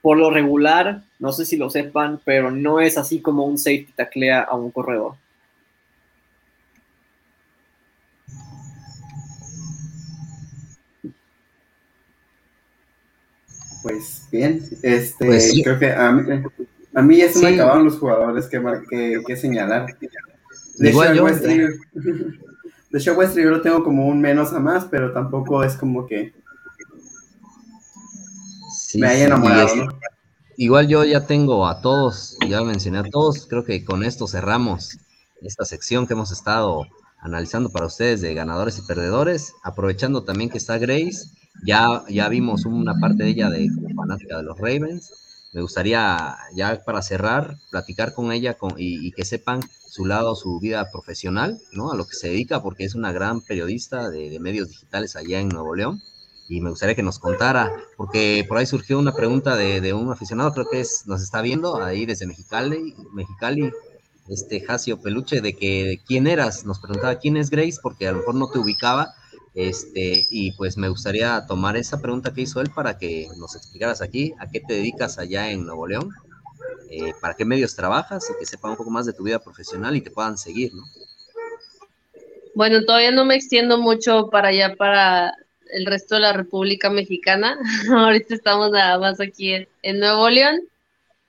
Por lo regular, no sé si lo sepan, pero no es así como un safety taclea a un corredor. Pues bien, este, pues creo que a mí, a mí ya se me acabaron los jugadores que, que, que señalar. De Igual yo. Westry, de Show Westry yo lo tengo como un menos a más, pero tampoco es como que me haya enamorado. Igual yo ya tengo a todos, ya mencioné a todos, creo que con esto cerramos esta sección que hemos estado analizando para ustedes de ganadores y perdedores, aprovechando también que está Grace, ya, ya vimos una parte de ella de fanática de los Ravens, me gustaría ya para cerrar, platicar con ella con, y, que sepan su lado, su vida profesional, ¿no? A lo que se dedica, porque es una gran periodista de, medios digitales allá en Nuevo León. Y me gustaría que nos contara, porque por ahí surgió una pregunta de, un aficionado, creo que es, nos está viendo ahí desde Mexicali, Mexicali, este Jacio Peluche, de que quién eras, nos preguntaba quién es Grace, porque a lo mejor no te ubicaba, este, y pues me gustaría tomar esa pregunta que hizo él para que nos explicaras aquí a qué te dedicas allá en Nuevo León, eh, para qué medios trabajas y que sepan un poco más de tu vida profesional y te puedan seguir, ¿no? Bueno, todavía no me extiendo mucho para allá, para el resto de la República Mexicana. Ahorita estamos nada más aquí en, Nuevo León.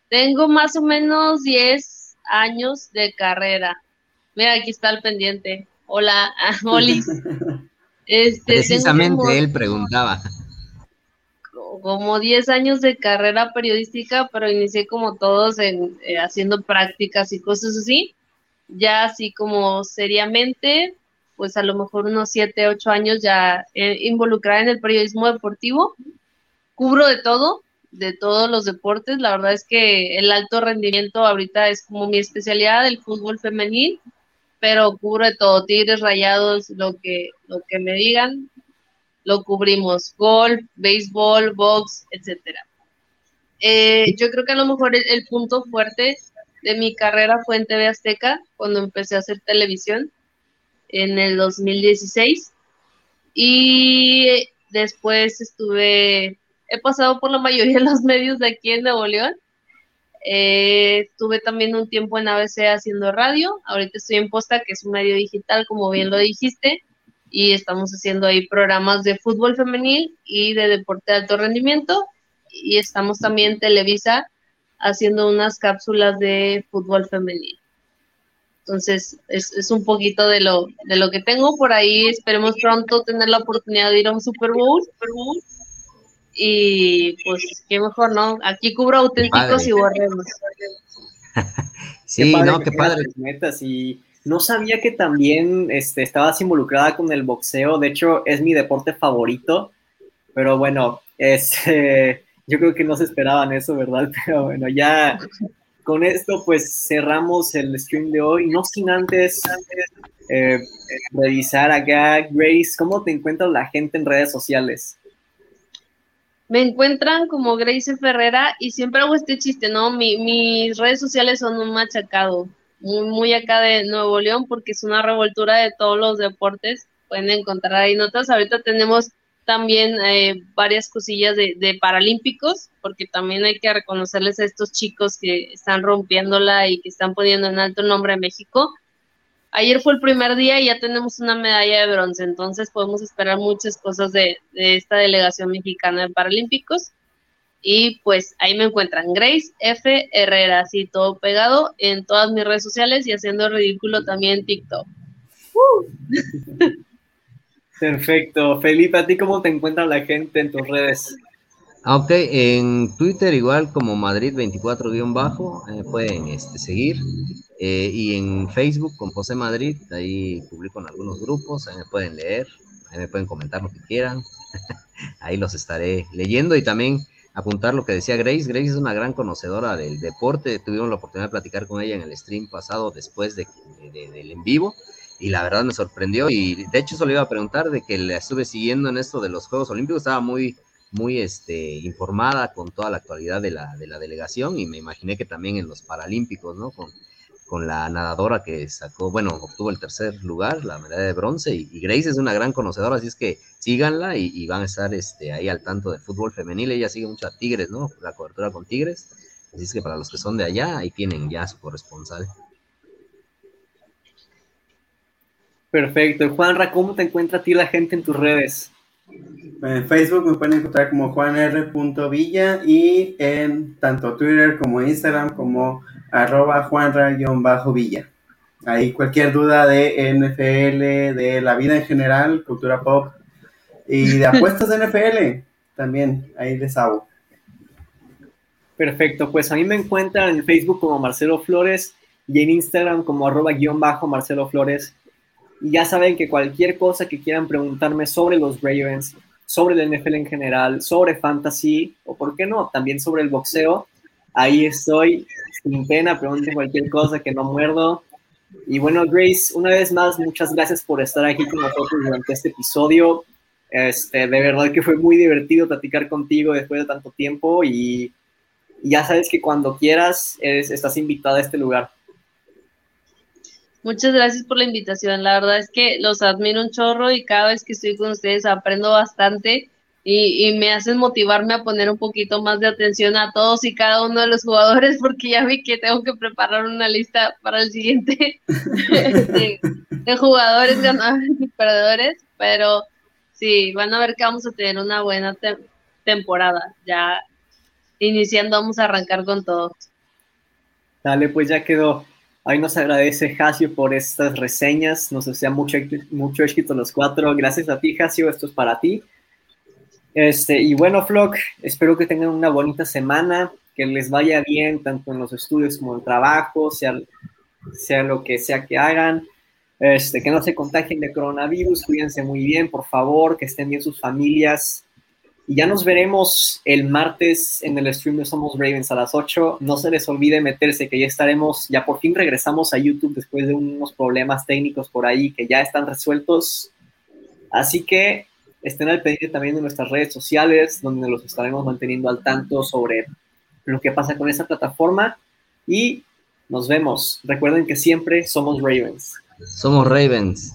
Tengo más o menos 10 años de carrera. Mira, aquí está el pendiente. Hola, Molis. Este, Precisamente él preguntaba. Como 10 años de carrera periodística, pero inicié como todos en, eh, haciendo prácticas y cosas así. Ya así como seriamente, pues a lo mejor unos 7, 8 años ya eh, involucrada en el periodismo deportivo. Cubro de todo, de todos los deportes. La verdad es que el alto rendimiento ahorita es como mi especialidad, el fútbol femenil pero cubre todo, tigres rayados, lo que, lo que me digan, lo cubrimos, golf, béisbol, box, etcétera. Eh, yo creo que a lo mejor el, punto fuerte de mi carrera fue en TV Azteca, cuando empecé a hacer televisión en el 2016. Y después estuve, he pasado por la mayoría de los medios de aquí en Nuevo León eh, estuve también un tiempo en ABC haciendo radio. Ahorita estoy en Posta, que es un medio digital, como bien lo dijiste. Y estamos haciendo ahí programas de fútbol femenil y de deporte de alto rendimiento. Y estamos también en Televisa haciendo unas cápsulas de fútbol femenil. Entonces, es, un poquito de lo, de lo que tengo por ahí. Esperemos pronto tener la oportunidad de ir a un Super Bowl. Super Bowl y pues qué mejor, ¿no? Aquí cubro auténticos y borremos. sí, no, qué padre. Metas y no sabía que también este, estabas involucrada con el boxeo. De hecho, es mi deporte favorito. Pero bueno, este, yo creo que no se esperaban eso, ¿verdad? Pero bueno, ya con esto pues cerramos el stream de hoy. No sin antes eh, revisar acá, Grace, ¿cómo te encuentra la gente en redes sociales? Me encuentran como Grace Ferrera y siempre hago este chiste, ¿no? mis redes sociales son un machacado, muy, muy acá de Nuevo León porque es una revoltura de todos los deportes. Pueden encontrar ahí notas. Ahorita tenemos también eh, varias cosillas de, de, paralímpicos, porque también hay que reconocerles a estos chicos que están rompiéndola y que están poniendo en alto el nombre de México. Ayer fue el primer día y ya tenemos una medalla de bronce, entonces podemos esperar muchas cosas de, de esta delegación mexicana de Paralímpicos. Y pues ahí me encuentran Grace F. Herrera, así todo pegado en todas mis redes sociales y haciendo ridículo también en TikTok. Perfecto. Felipe, ¿a ti cómo te encuentra la gente en tus redes? Ah, ok, en Twitter igual como Madrid24-bajo, eh, pueden este, seguir. Eh, y en Facebook con José Madrid, ahí publico en algunos grupos, ahí me pueden leer, ahí me pueden comentar lo que quieran. ahí los estaré leyendo y también apuntar lo que decía Grace. Grace es una gran conocedora del deporte. Tuvimos la oportunidad de platicar con ella en el stream pasado después de, del en vivo y la verdad me sorprendió y de hecho eso le iba a preguntar de que la estuve siguiendo en esto de los Juegos Olímpicos, estaba muy, muy este, informada con toda la actualidad de la, de la delegación y me imaginé que también en los Paralímpicos, ¿no? Con, con la nadadora que sacó, bueno, obtuvo el tercer lugar, la medalla de bronce, y, Grace es una gran conocedora, así es que síganla y, van a estar este, ahí al tanto del fútbol femenil, ella sigue mucho a Tigres, ¿no? La cobertura con Tigres, así es que para los que son de allá, ahí tienen ya su corresponsal. Perfecto. Juanra, ¿cómo te encuentra a ti la gente en tus redes? En Facebook me pueden encontrar como juanr.villa y en tanto Twitter como Instagram como arroba juanra-villa. Ahí cualquier duda de NFL, de la vida en general, cultura pop y de apuestas de NFL, también ahí les hago. Perfecto, pues a mí me encuentran en Facebook como Marcelo Flores y en Instagram como arroba guion bajo Marcelo Flores. Y ya saben que cualquier cosa que quieran preguntarme sobre los Ravens, sobre el NFL en general, sobre fantasy, o por qué no, también sobre el boxeo, ahí estoy, sin pena, pregunten cualquier cosa que no muerdo. Y bueno, Grace, una vez más, muchas gracias por estar aquí con nosotros durante este episodio. Este, de verdad que fue muy divertido platicar contigo después de tanto tiempo y, ya sabes que cuando quieras estás invitada a este lugar. Muchas gracias por la invitación. La verdad es que los admiro un chorro y cada vez que estoy con ustedes aprendo bastante y, me hacen motivarme a poner un poquito más de atención a todos y cada uno de los jugadores porque ya vi que tengo que preparar una lista para el siguiente de, jugadores ganadores y perdedores, pero sí, van a ver que vamos a tener una buena temporada. Ya iniciando vamos a arrancar con todos. Dale, pues ya quedó. Ahí nos agradece Jasio por estas reseñas, nos desea mucho, mucho éxito los cuatro. Gracias a ti, Jasio, esto es para ti. Este, y bueno, Flock, espero que tengan una bonita semana, que les vaya bien tanto en los estudios como en el trabajo, sea, sea lo que sea que hagan. Este, que no se contagien de coronavirus, cuídense muy bien, por favor, que estén bien sus familias. Y ya nos veremos el martes en el stream de Somos Ravens a las 8. No se les olvide meterse, que ya estaremos, ya por fin regresamos a YouTube después de unos problemas técnicos por ahí que ya están resueltos. Así que estén al pendiente también de nuestras redes sociales, donde los estaremos manteniendo al tanto sobre lo que pasa con esa plataforma. Y nos vemos. Recuerden que siempre somos Ravens. Somos Ravens.